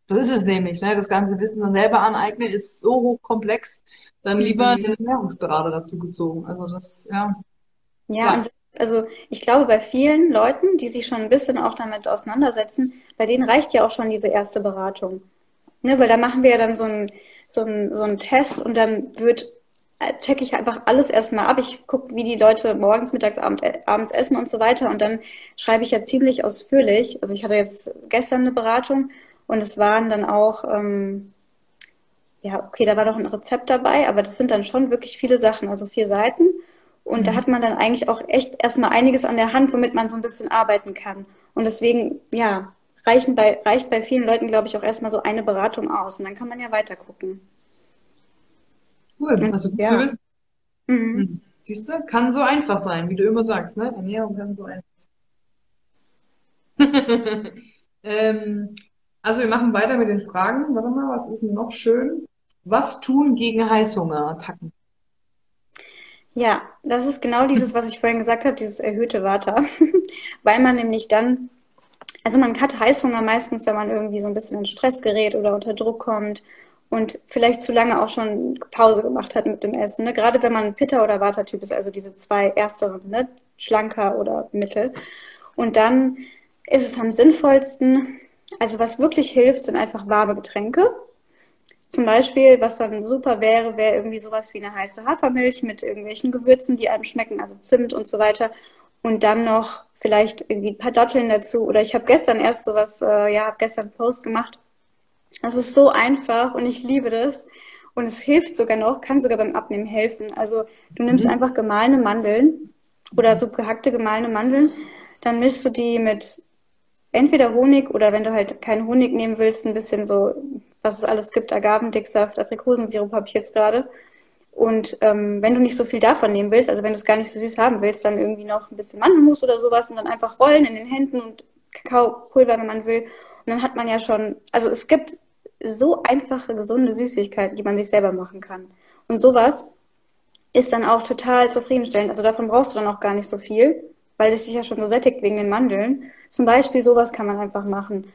S1: das ist es nämlich. Ne? Das ganze Wissen dann selber aneignen ist so hochkomplex, dann lieber mhm. den Ernährungsberater dazu gezogen. Also das, ja.
S2: Ja, und also ich glaube, bei vielen Leuten, die sich schon ein bisschen auch damit auseinandersetzen, bei denen reicht ja auch schon diese erste Beratung. Ne, weil da machen wir ja dann so einen so so einen Test und dann wird checke ich einfach alles erstmal ab. Ich gucke, wie die Leute morgens, mittags, abend, äh, abends essen und so weiter. Und dann schreibe ich ja ziemlich ausführlich. Also ich hatte jetzt gestern eine Beratung und es waren dann auch, ähm, ja, okay, da war noch ein Rezept dabei, aber das sind dann schon wirklich viele Sachen, also vier Seiten. Und mhm. da hat man dann eigentlich auch echt erstmal einiges an der Hand, womit man so ein bisschen arbeiten kann. Und deswegen, ja, reichen bei, reicht bei vielen Leuten, glaube ich, auch erstmal so eine Beratung aus. Und dann kann man ja weiter gucken.
S1: Cool, also gut ja. zu wissen. Mhm. Hm. Siehst du, kann so einfach sein, wie du immer sagst, ne? Ernährung kann so einfach sein. ähm, also wir machen weiter mit den Fragen. Warte mal, was ist noch schön? Was tun gegen Heißhungerattacken?
S2: Ja, das ist genau dieses, was ich vorhin gesagt habe, dieses erhöhte Vata. Weil man nämlich dann, also man hat Heißhunger meistens, wenn man irgendwie so ein bisschen in Stress gerät oder unter Druck kommt und vielleicht zu lange auch schon Pause gemacht hat mit dem Essen. Ne? Gerade wenn man Pitta- oder Vata-Typ ist, also diese zwei ersteren, ne? schlanker oder mittel. Und dann ist es am sinnvollsten, also was wirklich hilft, sind einfach warme Getränke. Zum Beispiel, was dann super wäre, wäre irgendwie sowas wie eine heiße Hafermilch mit irgendwelchen Gewürzen, die einem schmecken, also Zimt und so weiter. Und dann noch vielleicht irgendwie ein paar Datteln dazu. Oder ich habe gestern erst sowas, äh, ja, habe gestern einen Post gemacht das ist so einfach und ich liebe das. Und es hilft sogar noch, kann sogar beim Abnehmen helfen. Also du nimmst mhm. einfach gemahlene Mandeln oder so gehackte gemahlene Mandeln, dann mischst du die mit entweder Honig oder wenn du halt keinen Honig nehmen willst, ein bisschen so, was es alles gibt, Agavendicksaft, Aprikosensirup habe ich jetzt gerade. Und ähm, wenn du nicht so viel davon nehmen willst, also wenn du es gar nicht so süß haben willst, dann irgendwie noch ein bisschen Mandelmus oder sowas und dann einfach rollen in den Händen und Kakaopulver, wenn man will. Und dann hat man ja schon, also es gibt so einfache, gesunde Süßigkeiten, die man sich selber machen kann. Und sowas ist dann auch total zufriedenstellend. Also davon brauchst du dann auch gar nicht so viel, weil es sich ja schon so sättigt wegen den Mandeln. Zum Beispiel sowas kann man einfach machen.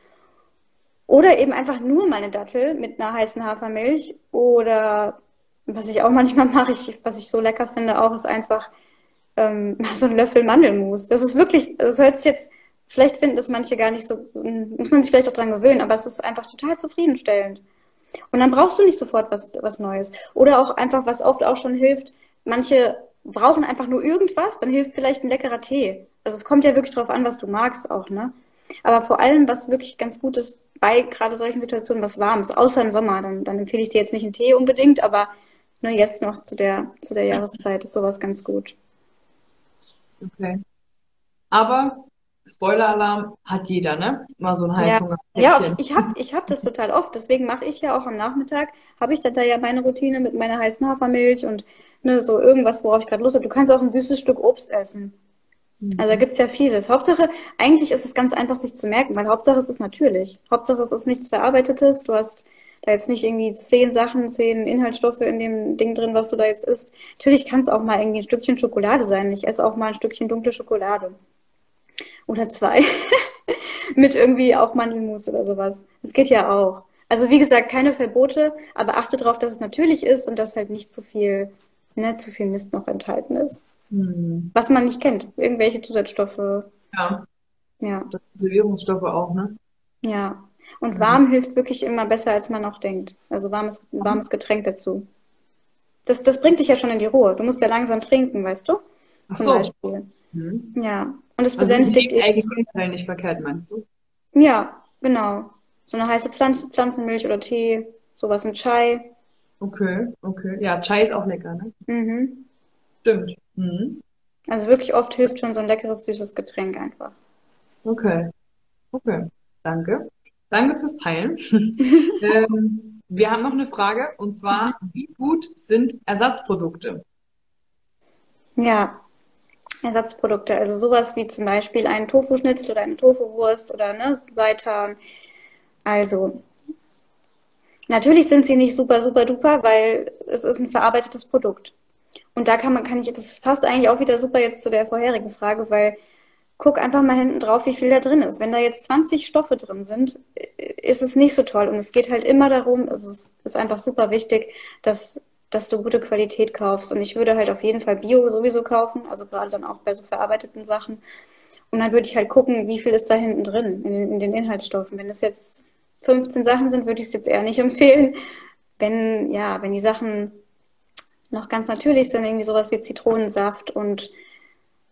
S2: Oder eben einfach nur mal eine Dattel mit einer heißen Hafermilch. Oder was ich auch manchmal mache, ich, was ich so lecker finde, auch ist einfach ähm, so einen Löffel Mandelmus. Das ist wirklich, das hört sich jetzt, vielleicht finden das manche gar nicht so, muss man sich vielleicht auch dran gewöhnen, aber es ist einfach total zufriedenstellend. Und dann brauchst du nicht sofort was, was Neues. Oder auch einfach, was oft auch schon hilft, manche brauchen einfach nur irgendwas, dann hilft vielleicht ein leckerer Tee. Also es kommt ja wirklich drauf an, was du magst auch, ne? Aber vor allem, was wirklich ganz gut ist, bei gerade solchen Situationen, was Warmes, außer im Sommer, dann, dann empfehle ich dir jetzt nicht einen Tee unbedingt, aber nur jetzt noch zu der, zu der Jahreszeit ist sowas ganz gut.
S1: Okay. Aber Spoiler-Alarm hat jeder, ne? Mal so ein Heißhunger.
S2: Ja, ja ich habe ich hab das total oft. Deswegen mache ich ja auch am Nachmittag, habe ich dann da ja meine Routine mit meiner heißen Hafermilch und ne, so irgendwas, worauf ich gerade Lust habe. Du kannst auch ein süßes Stück Obst essen. Mhm. Also da gibt's ja vieles. Hauptsache, eigentlich ist es ganz einfach, sich zu merken, weil Hauptsache es ist natürlich. Hauptsache es ist nichts Verarbeitetes. Du hast da jetzt nicht irgendwie zehn Sachen, zehn Inhaltsstoffe in dem Ding drin, was du da jetzt isst. Natürlich kann es auch mal irgendwie ein Stückchen Schokolade sein. Ich esse auch mal ein Stückchen dunkle Schokolade. Oder zwei. Mit irgendwie auch Mandelmus oder sowas. Das geht ja auch. Also wie gesagt, keine Verbote, aber achte darauf, dass es natürlich ist und dass halt nicht zu viel, ne, zu viel Mist noch enthalten ist. Hm. Was man nicht kennt. Irgendwelche Zusatzstoffe.
S1: Ja. Ja. Konservierungsstoffe auch, ne?
S2: Ja. Und warm mhm. hilft wirklich immer besser, als man auch denkt. Also warmes, warmes Getränk dazu. Das, das bringt dich ja schon in die Ruhe. Du musst ja langsam trinken, weißt du?
S1: Ach Zum so. Beispiel.
S2: Mhm. Ja. Und es also besänftigt
S1: eben. eigentlich nicht verkehrt, meinst du?
S2: Ja, genau. So eine heiße Pflanz Pflanzenmilch oder Tee, sowas im Chai.
S1: Okay, okay. Ja, Chai ist auch lecker, ne? Mhm. Stimmt. Mhm.
S2: Also wirklich oft hilft schon so ein leckeres, süßes Getränk einfach.
S1: Okay. Okay. Danke. Danke fürs Teilen. ähm, wir haben noch eine Frage und zwar, wie gut sind Ersatzprodukte?
S2: Ja, Ersatzprodukte, also sowas wie zum Beispiel einen Tofu-Schnitzel oder eine Tofu-Wurst oder ne, Seitan. Also, natürlich sind sie nicht super, super duper, weil es ist ein verarbeitetes Produkt. Und da kann man, kann ich, das passt eigentlich auch wieder super jetzt zu der vorherigen Frage, weil guck einfach mal hinten drauf, wie viel da drin ist. Wenn da jetzt 20 Stoffe drin sind, ist es nicht so toll. Und es geht halt immer darum, also es ist einfach super wichtig, dass, dass du gute Qualität kaufst. Und ich würde halt auf jeden Fall Bio sowieso kaufen, also gerade dann auch bei so verarbeiteten Sachen. Und dann würde ich halt gucken, wie viel ist da hinten drin in den, in den Inhaltsstoffen. Wenn es jetzt 15 Sachen sind, würde ich es jetzt eher nicht empfehlen. Wenn, ja, wenn die Sachen noch ganz natürlich sind, irgendwie sowas wie Zitronensaft und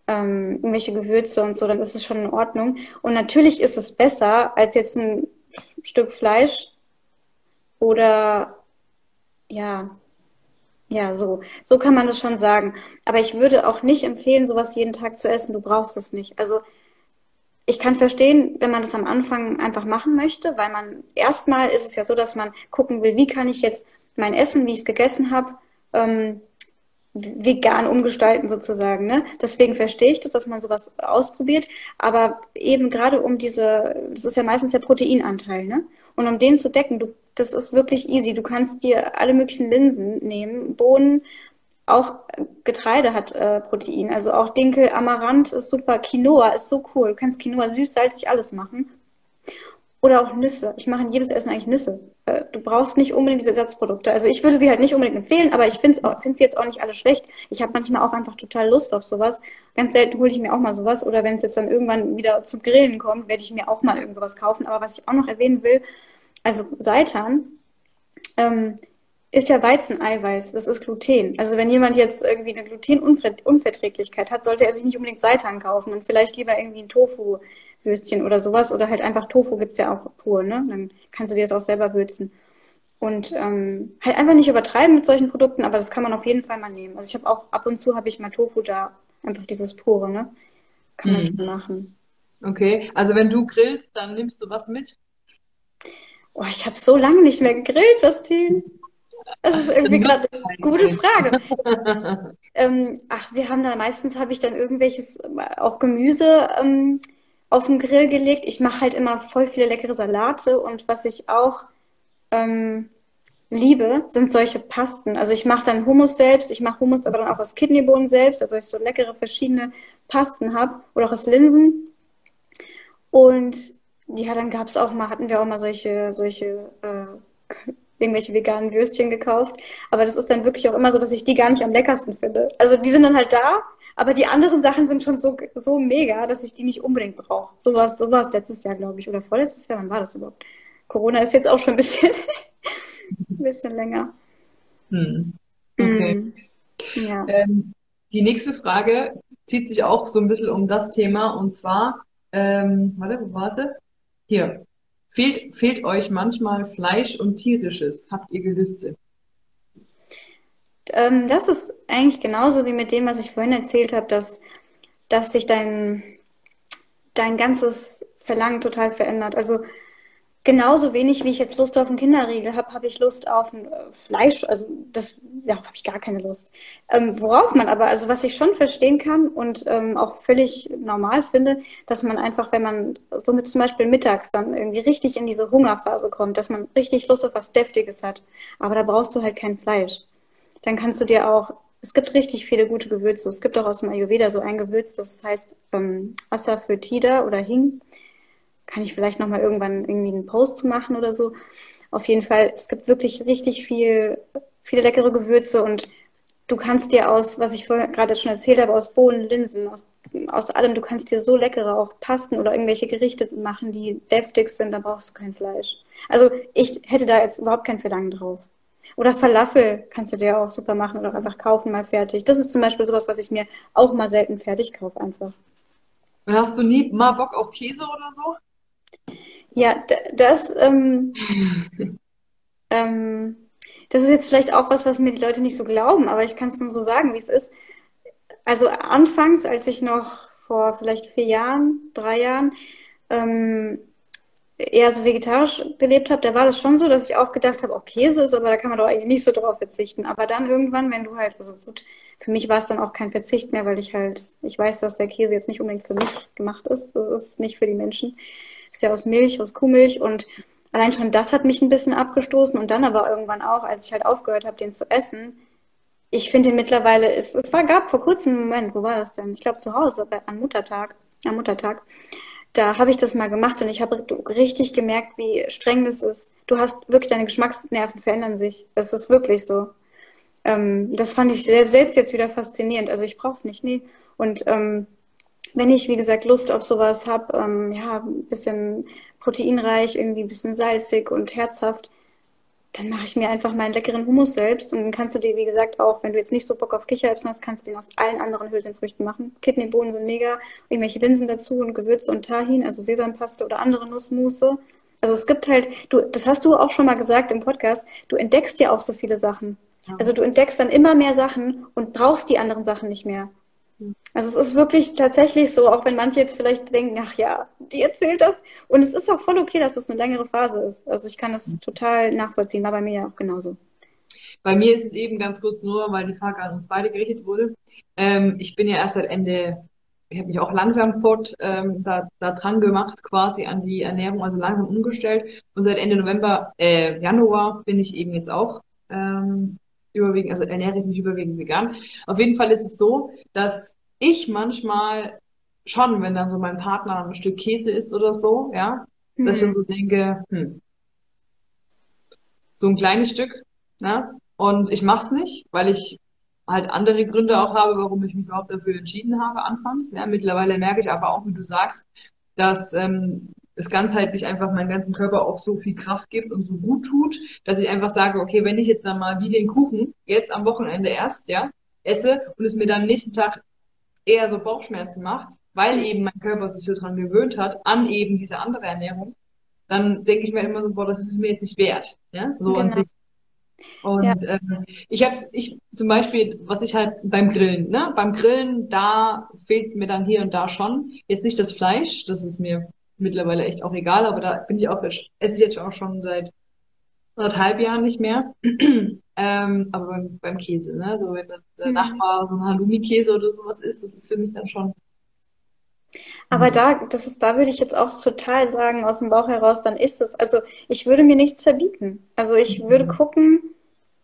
S2: ähm, irgendwelche Gewürze und so, dann ist es schon in Ordnung. Und natürlich ist es besser als jetzt ein Stück Fleisch oder ja, ja, so. So kann man das schon sagen. Aber ich würde auch nicht empfehlen, sowas jeden Tag zu essen. Du brauchst es nicht. Also ich kann verstehen, wenn man das am Anfang einfach machen möchte, weil man erstmal ist es ja so, dass man gucken will, wie kann ich jetzt mein Essen, wie ich es gegessen habe, ähm, vegan umgestalten sozusagen. Ne? Deswegen verstehe ich das, dass man sowas ausprobiert. Aber eben gerade um diese, das ist ja meistens der Proteinanteil, ne? Und um den zu decken, du, das ist wirklich easy. Du kannst dir alle möglichen Linsen nehmen, Bohnen, auch Getreide hat äh, Protein. Also auch Dinkel, Amaranth ist super, Quinoa ist so cool. Du kannst Quinoa süß, salzig, alles machen. Oder auch Nüsse. Ich mache in jedes Essen eigentlich Nüsse. Äh, du brauchst nicht unbedingt diese Ersatzprodukte. Also ich würde sie halt nicht unbedingt empfehlen, aber ich finde find sie jetzt auch nicht alle schlecht. Ich habe manchmal auch einfach total Lust auf sowas. Ganz selten hole ich mir auch mal sowas. Oder wenn es jetzt dann irgendwann wieder zum Grillen kommt, werde ich mir auch mal irgend sowas kaufen. Aber was ich auch noch erwähnen will, also Seitan ähm, ist ja Weizeneiweiß. Das ist Gluten. Also wenn jemand jetzt irgendwie eine Glutenunverträglichkeit hat, sollte er sich nicht unbedingt Seitan kaufen und vielleicht lieber irgendwie ein Tofu Würstchen oder sowas. Oder halt einfach Tofu gibt's ja auch pur, ne? Dann kannst du dir das auch selber würzen. Und ähm, halt einfach nicht übertreiben mit solchen Produkten, aber das kann man auf jeden Fall mal nehmen. Also ich habe auch ab und zu habe ich mal Tofu da, einfach dieses pure, ne? Kann man hm. schon machen.
S1: Okay, also wenn du grillst, dann nimmst du was mit?
S2: Oh, ich habe so lange nicht mehr gegrillt, Justine. Das ist irgendwie gerade eine gute Frage. ähm, ach, wir haben da meistens habe ich dann irgendwelches, auch Gemüse ähm, auf den Grill gelegt. Ich mache halt immer voll viele leckere Salate und was ich auch ähm, liebe, sind solche Pasten. Also ich mache dann Hummus selbst, ich mache Hummus aber dann auch aus Kidneybohnen selbst, also ich so leckere verschiedene Pasten habe oder auch aus Linsen. Und ja, dann gab's auch mal, hatten wir auch mal solche, solche äh, irgendwelche veganen Würstchen gekauft. Aber das ist dann wirklich auch immer so, dass ich die gar nicht am leckersten finde. Also die sind dann halt da, Aber die anderen Sachen sind schon so, so mega, dass ich die nicht unbedingt brauche. So war es letztes Jahr, glaube ich, oder vorletztes Jahr. Wann war das überhaupt? Corona ist jetzt auch schon ein bisschen, ein bisschen länger.
S1: Hm. Okay. Hm. Ja. Ähm, die nächste Frage zieht sich auch so ein bisschen um das Thema und zwar, ähm, warte, wo war sie? Hier. Fehlt, fehlt euch manchmal Fleisch und tierisches? Habt ihr Gelüste?
S2: Ähm, das ist eigentlich genauso wie mit dem, was ich vorhin erzählt habe, dass, dass sich dein, dein ganzes Verlangen total verändert. Also genauso wenig, wie ich jetzt Lust auf einen Kinderriegel habe, habe ich Lust auf ein äh, Fleisch. Also das, ja, habe ich gar keine Lust. Ähm, worauf man aber, also was ich schon verstehen kann und ähm, auch völlig normal finde, dass man einfach, wenn man so mit zum Beispiel mittags dann irgendwie richtig in diese Hungerphase kommt, dass man richtig Lust auf was Deftiges hat. Aber da brauchst du halt kein Fleisch. Dann kannst du dir auch es gibt richtig viele gute Gewürze. Es gibt auch aus dem Ayurveda so ein Gewürz, das heißt ähm, Asafoetida oder Hing kann ich vielleicht nochmal irgendwann irgendwie einen Post zu machen oder so. Auf jeden Fall, es gibt wirklich richtig viel, viele leckere Gewürze und du kannst dir aus, was ich vorher gerade schon erzählt habe, aus Bohnen, Linsen, aus, aus allem, du kannst dir so leckere auch Pasten oder irgendwelche Gerichte machen, die deftig sind, da brauchst du kein Fleisch. Also ich hätte da jetzt überhaupt kein Verlangen drauf. Oder Falafel kannst du dir auch super machen oder einfach kaufen, mal fertig. Das ist zum Beispiel sowas, was ich mir auch mal selten fertig kaufe einfach.
S1: Hast du nie mal Bock auf Käse oder so?
S2: Ja, das, ähm, ähm, das ist jetzt vielleicht auch was, was mir die Leute nicht so glauben, aber ich kann es nur so sagen, wie es ist. Also anfangs, als ich noch vor vielleicht vier Jahren, drei Jahren, ähm, eher so vegetarisch gelebt habe, da war das schon so, dass ich auch gedacht habe, oh, Käse ist, aber da kann man doch eigentlich nicht so drauf verzichten. Aber dann irgendwann, wenn du halt, also gut, für mich war es dann auch kein Verzicht mehr, weil ich halt, ich weiß, dass der Käse jetzt nicht unbedingt für mich gemacht ist. Das ist nicht für die Menschen ist ja aus Milch, aus Kuhmilch und allein schon das hat mich ein bisschen abgestoßen und dann aber irgendwann auch, als ich halt aufgehört habe, den zu essen, ich finde den mittlerweile, es, es war, gab vor kurzem einen Moment, wo war das denn? Ich glaube zu Hause, bei, am Muttertag, am Muttertag. Da habe ich das mal gemacht und ich habe richtig gemerkt, wie streng das ist. Du hast wirklich, deine Geschmacksnerven verändern sich. Das ist wirklich so. Ähm, das fand ich selbst jetzt wieder faszinierend. Also ich brauche es nicht, nee. Und ähm, wenn ich, wie gesagt, Lust auf sowas habe, ähm, ja, ein bisschen proteinreich, irgendwie ein bisschen salzig und herzhaft, dann mache ich mir einfach meinen leckeren Hummus selbst. Und dann kannst du dir, wie gesagt, auch, wenn du jetzt nicht so Bock auf Kichererbsen hast, kannst du den aus allen anderen Hülsenfrüchten machen. Kidneybohnen sind mega, irgendwelche Linsen dazu und Gewürze und Tahin, also Sesampaste oder andere Nussmusse. Also es gibt halt, du, das hast du auch schon mal gesagt im Podcast, du entdeckst ja auch so viele Sachen. Also du entdeckst dann immer mehr Sachen und brauchst die anderen Sachen nicht mehr. Also es ist wirklich tatsächlich so, auch wenn manche jetzt vielleicht denken, ach ja, die erzählt das. Und es ist auch voll okay, dass es eine längere Phase ist. Also ich kann das total nachvollziehen, war bei mir ja auch genauso.
S1: Bei mir ist es eben ganz kurz nur, weil die Frage an uns beide gerichtet wurde. Ähm, ich bin ja erst seit Ende, ich habe mich auch langsam fort ähm, da, da dran gemacht, quasi an die Ernährung, also langsam umgestellt. Und seit Ende November, äh, Januar bin ich eben jetzt auch ähm, überwiegend, also ernähre ich mich überwiegend vegan. Auf jeden Fall ist es so, dass ich manchmal schon, wenn dann so mein Partner ein Stück Käse isst oder so, ja, mhm. dass ich dann so denke, hm, so ein kleines Stück, ne? Und ich mach's nicht, weil ich halt andere Gründe auch habe, warum ich mich überhaupt dafür entschieden habe anfangs. Ja, mittlerweile merke ich aber auch, wie du sagst, dass ähm, es ganzheitlich einfach meinem ganzen Körper auch so viel Kraft gibt und so gut tut, dass ich einfach sage, okay, wenn ich jetzt dann mal wie den Kuchen jetzt am Wochenende erst, ja, esse und es mir dann nächsten Tag eher so Bauchschmerzen macht, weil eben mein Körper sich so dran gewöhnt hat, an eben diese andere Ernährung, dann denke ich mir immer so, boah, das ist mir jetzt nicht wert, ja, so genau. an sich. Und ja. ähm, ich habe ich zum Beispiel, was ich halt beim Grillen, ne, beim Grillen, da fehlt es mir dann hier und da schon. Jetzt nicht das Fleisch, das ist mir mittlerweile echt auch egal, aber da bin ich auch, esse ich jetzt auch schon seit anderthalb Jahren nicht mehr. Ähm, aber beim, beim Käse, ne? So wenn der mhm. Nachbar so ein Halloumi-Käse oder sowas ist, das ist für mich dann schon.
S2: Aber da, das ist, da würde ich jetzt auch total sagen, aus dem Bauch heraus, dann ist es. Also ich würde mir nichts verbieten. Also ich mhm. würde gucken,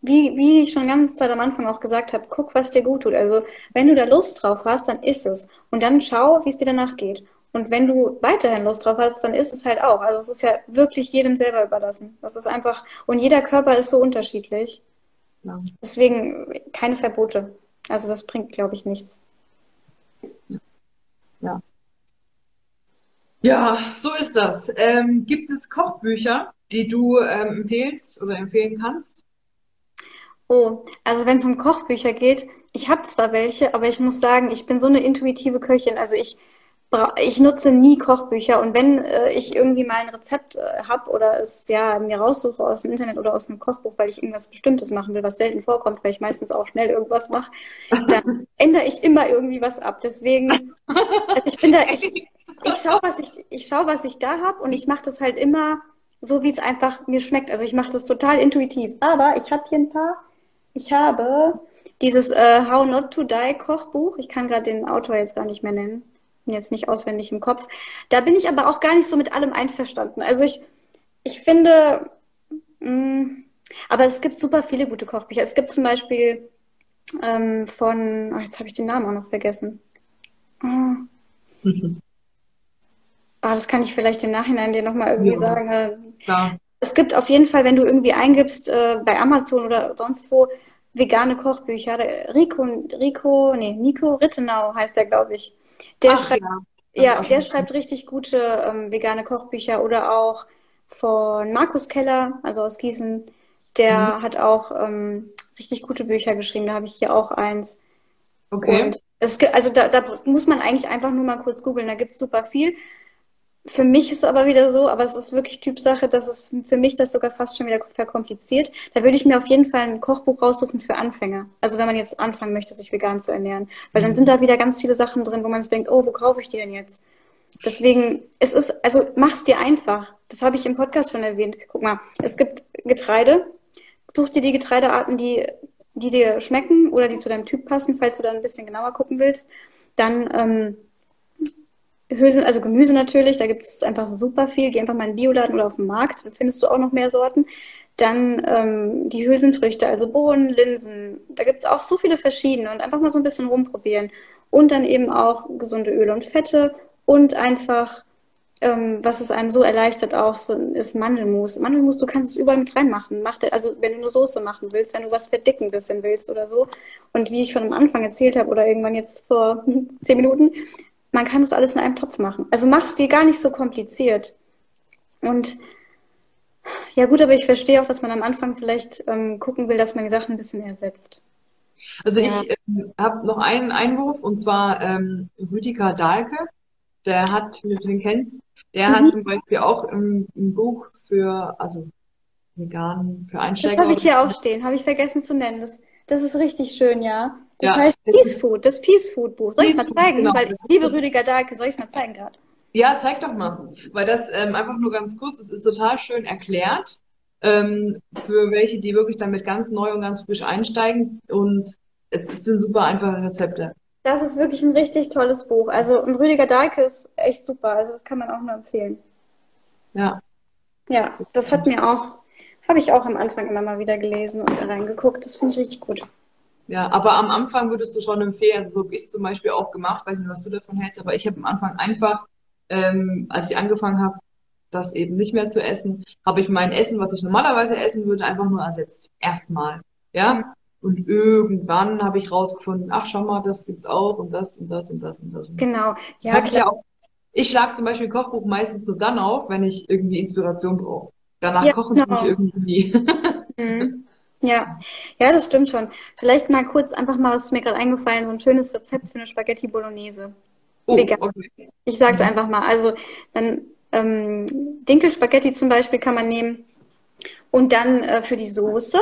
S2: wie, wie ich schon ganz Zeit am Anfang auch gesagt habe, guck, was dir gut tut. Also wenn du da Lust drauf hast, dann ist es. Und dann schau, wie es dir danach geht. Und wenn du weiterhin Lust drauf hast, dann ist es halt auch. Also es ist ja wirklich jedem selber überlassen. Das ist einfach, und jeder Körper ist so unterschiedlich. Genau. Deswegen keine Verbote. Also das bringt, glaube ich, nichts.
S1: Ja. Ja, so ist das. Ähm, gibt es Kochbücher, die du ähm, empfehlst oder empfehlen kannst?
S2: Oh, also wenn es um Kochbücher geht, ich habe zwar welche, aber ich muss sagen, ich bin so eine intuitive Köchin. Also ich ich nutze nie Kochbücher und wenn äh, ich irgendwie mal ein Rezept äh, habe oder es ja mir raussuche aus dem Internet oder aus einem Kochbuch, weil ich irgendwas Bestimmtes machen will, was selten vorkommt, weil ich meistens auch schnell irgendwas mache, dann ändere ich immer irgendwie was ab. Deswegen, also ich bin da, ich, ich schaue, was ich, ich schaue, was ich da habe und ich mache das halt immer so, wie es einfach mir schmeckt. Also ich mache das total intuitiv. Aber ich habe hier ein paar. Ich habe dieses äh, How Not to Die Kochbuch. Ich kann gerade den Autor jetzt gar nicht mehr nennen jetzt nicht auswendig im Kopf. Da bin ich aber auch gar nicht so mit allem einverstanden. Also ich, ich finde, mh, mm, aber es gibt super viele gute Kochbücher. Es gibt zum Beispiel ähm, von, oh, jetzt habe ich den Namen auch noch vergessen. Oh. Mhm. Oh, das kann ich vielleicht im Nachhinein dir nochmal irgendwie ja. sagen. Äh, Klar. Es gibt auf jeden Fall, wenn du irgendwie eingibst äh, bei Amazon oder sonst wo, vegane Kochbücher. Rico, Rico, nee, Nico Rittenau heißt der, glaube ich. Der Ach, schreibt, ja, ja der schreibt richtig gute ähm, vegane Kochbücher oder auch von Markus Keller, also aus Gießen. Der mhm. hat auch ähm, richtig gute Bücher geschrieben. Da habe ich hier auch eins. Okay. Und es, also da, da muss man eigentlich einfach nur mal kurz googeln. Da gibt es super viel. Für mich ist es aber wieder so, aber es ist wirklich Typsache, dass es für mich das sogar fast schon wieder verkompliziert. Da würde ich mir auf jeden Fall ein Kochbuch raussuchen für Anfänger. Also wenn man jetzt anfangen möchte, sich vegan zu ernähren. Weil dann mhm. sind da wieder ganz viele Sachen drin, wo man sich denkt, oh, wo kaufe ich die denn jetzt? Deswegen, es ist, also mach's dir einfach. Das habe ich im Podcast schon erwähnt. Guck mal, es gibt Getreide. Such dir die Getreidearten, die, die dir schmecken oder die zu deinem Typ passen, falls du da ein bisschen genauer gucken willst. Dann ähm, Hülsen, also Gemüse natürlich, da gibt es einfach super viel. Geh einfach mal in den Bioladen oder auf den Markt, dann findest du auch noch mehr Sorten. Dann ähm, die Hülsenfrüchte, also Bohnen, Linsen, da gibt es auch so viele verschiedene und einfach mal so ein bisschen rumprobieren. Und dann eben auch gesunde Öle und Fette und einfach, ähm, was es einem so erleichtert auch, ist Mandelmus. Mandelmus, du kannst es überall mit reinmachen. Mach, also wenn du eine Soße machen willst, wenn du was verdicken bisschen willst oder so. Und wie ich schon am Anfang erzählt habe oder irgendwann jetzt vor zehn Minuten, man kann das alles in einem Topf machen. Also mach es dir gar nicht so kompliziert. Und ja gut, aber ich verstehe auch, dass man am Anfang vielleicht ähm, gucken will, dass man die Sachen ein bisschen ersetzt.
S1: Also ja. ich äh, habe noch einen Einwurf und zwar ähm, Rüdiger Dahlke. Der hat, wenn du den kennst, der mhm. hat zum Beispiel auch ein, ein Buch für, also vegan, für Einsteiger.
S2: Das habe ich hier auch stehen, habe ich vergessen zu nennen. Das, das ist richtig schön, ja. Das ja. heißt Peace Food, das Peace Food Buch. Soll ich mal zeigen? Genau. Weil ich liebe Rüdiger Dahlke, soll ich mal zeigen gerade?
S1: Ja, zeig doch mal. Weil das ähm, einfach nur ganz kurz, es ist total schön erklärt, ähm, für welche, die wirklich damit ganz neu und ganz frisch einsteigen. Und es, es sind super einfache Rezepte.
S2: Das ist wirklich ein richtig tolles Buch. Also, und Rüdiger Dahlke ist echt super. Also, das kann man auch nur empfehlen.
S1: Ja.
S2: Ja, das hat mir auch, habe ich auch am Anfang immer mal wieder gelesen und reingeguckt. Das finde ich richtig gut.
S1: Ja, aber am Anfang würdest du schon empfehlen, also so habe ich es zum Beispiel auch gemacht, weiß nicht, was du davon hältst, aber ich habe am Anfang einfach, ähm, als ich angefangen habe, das eben nicht mehr zu essen, habe ich mein Essen, was ich normalerweise essen würde, einfach nur ersetzt. Erstmal. Ja. Und irgendwann habe ich rausgefunden, ach schau mal, das gibt's auch und das und das und das und das.
S2: Genau, ja, klar. Ja auch,
S1: ich schlage zum Beispiel Kochbuch meistens nur dann auf, wenn ich irgendwie Inspiration brauche. Danach ja, kochen genau. ich irgendwie.
S2: Mhm. Ja, ja, das stimmt schon. Vielleicht mal kurz einfach mal, was ist mir gerade eingefallen, so ein schönes Rezept für eine Spaghetti Bolognese. Oh, Vegan. Okay. Ich sag's mhm. einfach mal. Also dann ähm, Dinkelspaghetti zum Beispiel kann man nehmen und dann äh, für die Soße.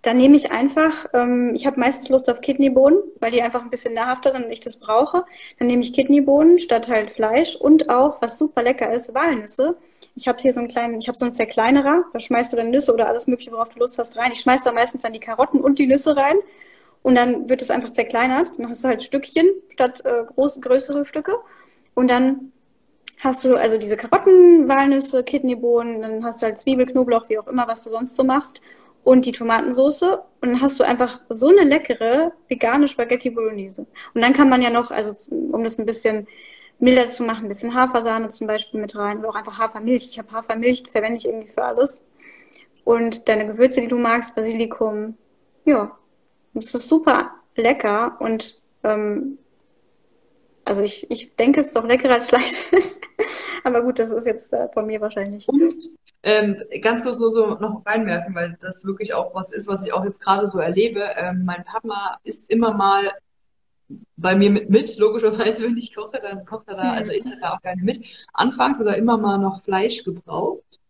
S2: Dann nehme ich einfach, ähm, ich habe meistens Lust auf Kidneybohnen, weil die einfach ein bisschen nahrhafter sind und ich das brauche. Dann nehme ich Kidneybohnen statt halt Fleisch und auch, was super lecker ist, Walnüsse. Ich habe hier so einen kleinen, ich habe so einen Zerkleinerer, da schmeißt du dann Nüsse oder alles mögliche, worauf du Lust hast, rein. Ich schmeiß da meistens dann die Karotten und die Nüsse rein und dann wird es einfach zerkleinert. Dann hast du halt Stückchen statt äh, groß, größere Stücke und dann hast du also diese Karotten, Walnüsse, Kidneybohnen, dann hast du halt Zwiebel, Knoblauch, wie auch immer, was du sonst so machst und die Tomatensauce und dann hast du einfach so eine leckere vegane Spaghetti Bolognese. Und dann kann man ja noch, also um das ein bisschen milder zu machen, ein bisschen Hafersahne zum Beispiel mit rein oder auch einfach Hafermilch. Ich habe Hafermilch, verwende ich irgendwie für alles. Und deine Gewürze, die du magst, Basilikum, ja, das ist super lecker und ähm, also ich, ich denke, es ist doch leckerer als Fleisch. Aber gut, das ist jetzt äh, von mir wahrscheinlich.
S1: Und ähm, ganz kurz nur so noch reinwerfen, weil das wirklich auch was ist, was ich auch jetzt gerade so erlebe. Ähm, mein Papa isst immer mal bei mir mit, mit, logischerweise, wenn ich koche, dann kocht er da, mhm. also isst er da auch gerne mit. Anfangs hat er immer mal noch Fleisch gebraucht.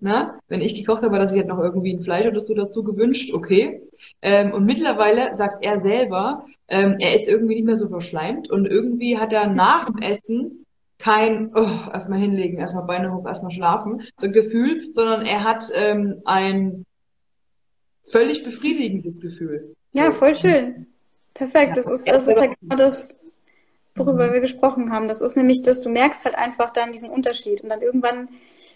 S1: Ne? Wenn ich gekocht habe, dass ich halt noch irgendwie ein Fleisch oder so dazu gewünscht, okay. Ähm, und mittlerweile sagt er selber, ähm, er ist irgendwie nicht mehr so verschleimt und irgendwie hat er nach dem Essen kein oh, erstmal hinlegen, erstmal Beine hoch, erstmal schlafen, so ein Gefühl, sondern er hat ähm, ein völlig befriedigendes Gefühl.
S2: Ja, voll schön. Perfekt. Das ist, das ist halt genau das, worüber mhm. wir gesprochen haben. Das ist nämlich, dass du merkst halt einfach dann diesen Unterschied und dann irgendwann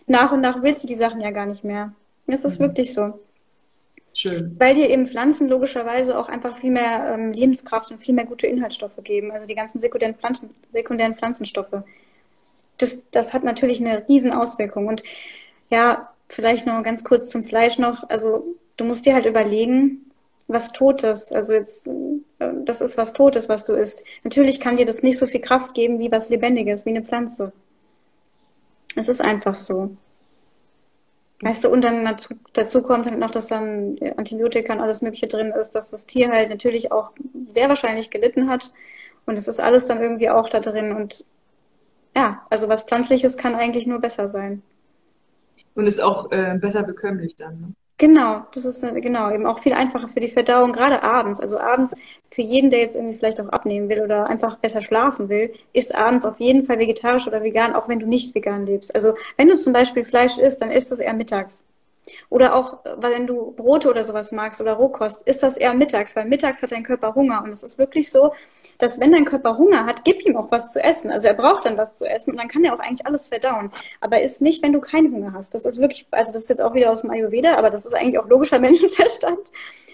S2: nach und nach willst du die Sachen ja gar nicht mehr. Das ist mhm. wirklich so.
S1: Schön.
S2: Weil dir eben Pflanzen logischerweise auch einfach viel mehr ähm, Lebenskraft und viel mehr gute Inhaltsstoffe geben. Also die ganzen sekundären, Pflanzen, sekundären Pflanzenstoffe. Das, das hat natürlich eine riesen Auswirkung. Und ja, vielleicht noch ganz kurz zum Fleisch noch. Also du musst dir halt überlegen, was Totes. Also jetzt, äh, das ist was Totes, was du isst. Natürlich kann dir das nicht so viel Kraft geben wie was Lebendiges, wie eine Pflanze. Es ist einfach so. Weißt du, und dann dazu, dazu kommt halt noch, dass dann Antibiotika und alles Mögliche drin ist, dass das Tier halt natürlich auch sehr wahrscheinlich gelitten hat. Und es ist alles dann irgendwie auch da drin. Und ja, also was Pflanzliches kann eigentlich nur besser sein.
S1: Und ist auch äh, besser bekömmlich dann. Ne?
S2: Genau, das ist äh, genau eben auch viel einfacher für die Verdauung, gerade abends. Also abends für jeden, der jetzt irgendwie vielleicht auch abnehmen will oder einfach besser schlafen will, ist abends auf jeden Fall vegetarisch oder vegan, auch wenn du nicht vegan lebst. Also wenn du zum Beispiel Fleisch isst, dann isst es eher mittags. Oder auch, wenn du Brote oder sowas magst oder Rohkost, ist das eher mittags, weil mittags hat dein Körper Hunger. Und es ist wirklich so, dass wenn dein Körper Hunger hat, gib ihm auch was zu essen. Also er braucht dann was zu essen und dann kann er auch eigentlich alles verdauen. Aber ist nicht, wenn du keinen Hunger hast. Das ist wirklich, also das ist jetzt auch wieder aus dem Ayurveda, aber das ist eigentlich auch logischer Menschenverstand.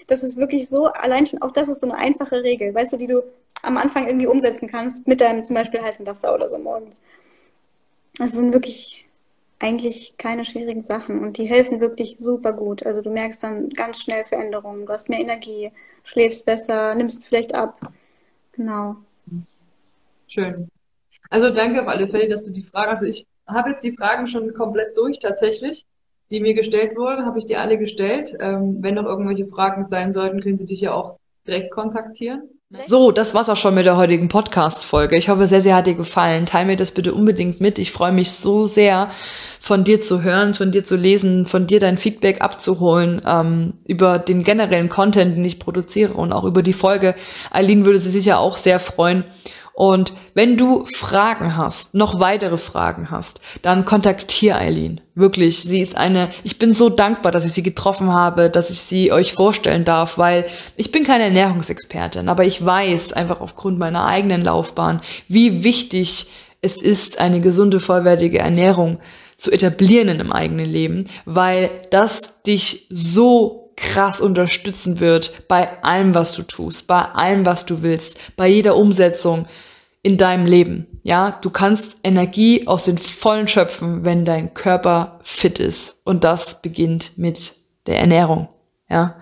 S2: Das ist wirklich so, allein schon, auch das ist so eine einfache Regel, weißt du, die du am Anfang irgendwie umsetzen kannst mit deinem zum Beispiel heißen Wasser oder so morgens. Das sind wirklich eigentlich keine schwierigen Sachen und die helfen wirklich super gut. Also du merkst dann ganz schnell Veränderungen, du hast mehr Energie, schläfst besser, nimmst vielleicht ab. Genau.
S1: Schön. Also danke auf alle Fälle, dass du die Frage, also ich habe jetzt die Fragen schon komplett durch tatsächlich, die mir gestellt wurden, habe ich dir alle gestellt. Ähm, wenn noch irgendwelche Fragen sein sollten, können sie dich ja auch direkt kontaktieren. So, das war's auch schon mit der heutigen Podcast-Folge. Ich hoffe sehr, sehr hat dir gefallen. Teil mir das bitte unbedingt mit. Ich freue mich so sehr, von dir zu hören, von dir zu lesen, von dir dein Feedback abzuholen ähm, über den generellen Content, den ich produziere und auch über die Folge. Eileen würde sich sicher auch sehr freuen. Und wenn du Fragen hast, noch weitere Fragen hast, dann kontaktier Eileen. Wirklich, sie ist eine, ich bin so dankbar, dass ich sie getroffen habe, dass ich sie euch vorstellen darf, weil ich bin keine Ernährungsexpertin, aber ich weiß einfach aufgrund meiner eigenen Laufbahn, wie wichtig es ist, eine gesunde, vollwertige Ernährung zu etablieren in einem eigenen Leben, weil das dich so krass unterstützen wird bei allem, was du tust, bei allem, was du willst, bei jeder Umsetzung in deinem Leben. Ja, du kannst Energie aus den Vollen schöpfen, wenn dein Körper fit ist. Und das beginnt mit der Ernährung. Ja.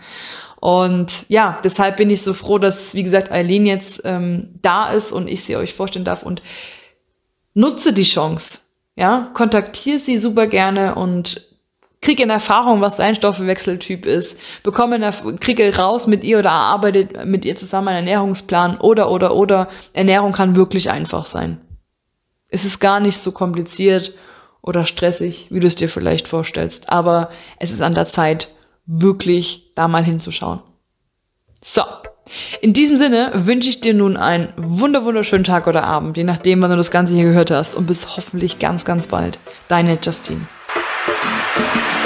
S1: Und ja, deshalb bin ich so froh, dass, wie gesagt, Eileen jetzt ähm, da ist und ich sie euch vorstellen darf und nutze die Chance. Ja, kontaktiere sie super gerne und krieg in Erfahrung, was dein Stoffwechseltyp ist, bekomme in kriege raus mit ihr oder arbeite mit ihr zusammen einen Ernährungsplan oder, oder, oder. Ernährung kann wirklich einfach sein. Es ist gar nicht so kompliziert oder stressig, wie du es dir vielleicht vorstellst, aber es ist an der Zeit, wirklich da mal hinzuschauen. So. In diesem Sinne wünsche ich dir nun einen wunder wunderschönen Tag oder Abend, je nachdem, wann du das Ganze hier gehört hast und bis hoffentlich ganz, ganz bald. Deine Justine. Thank you.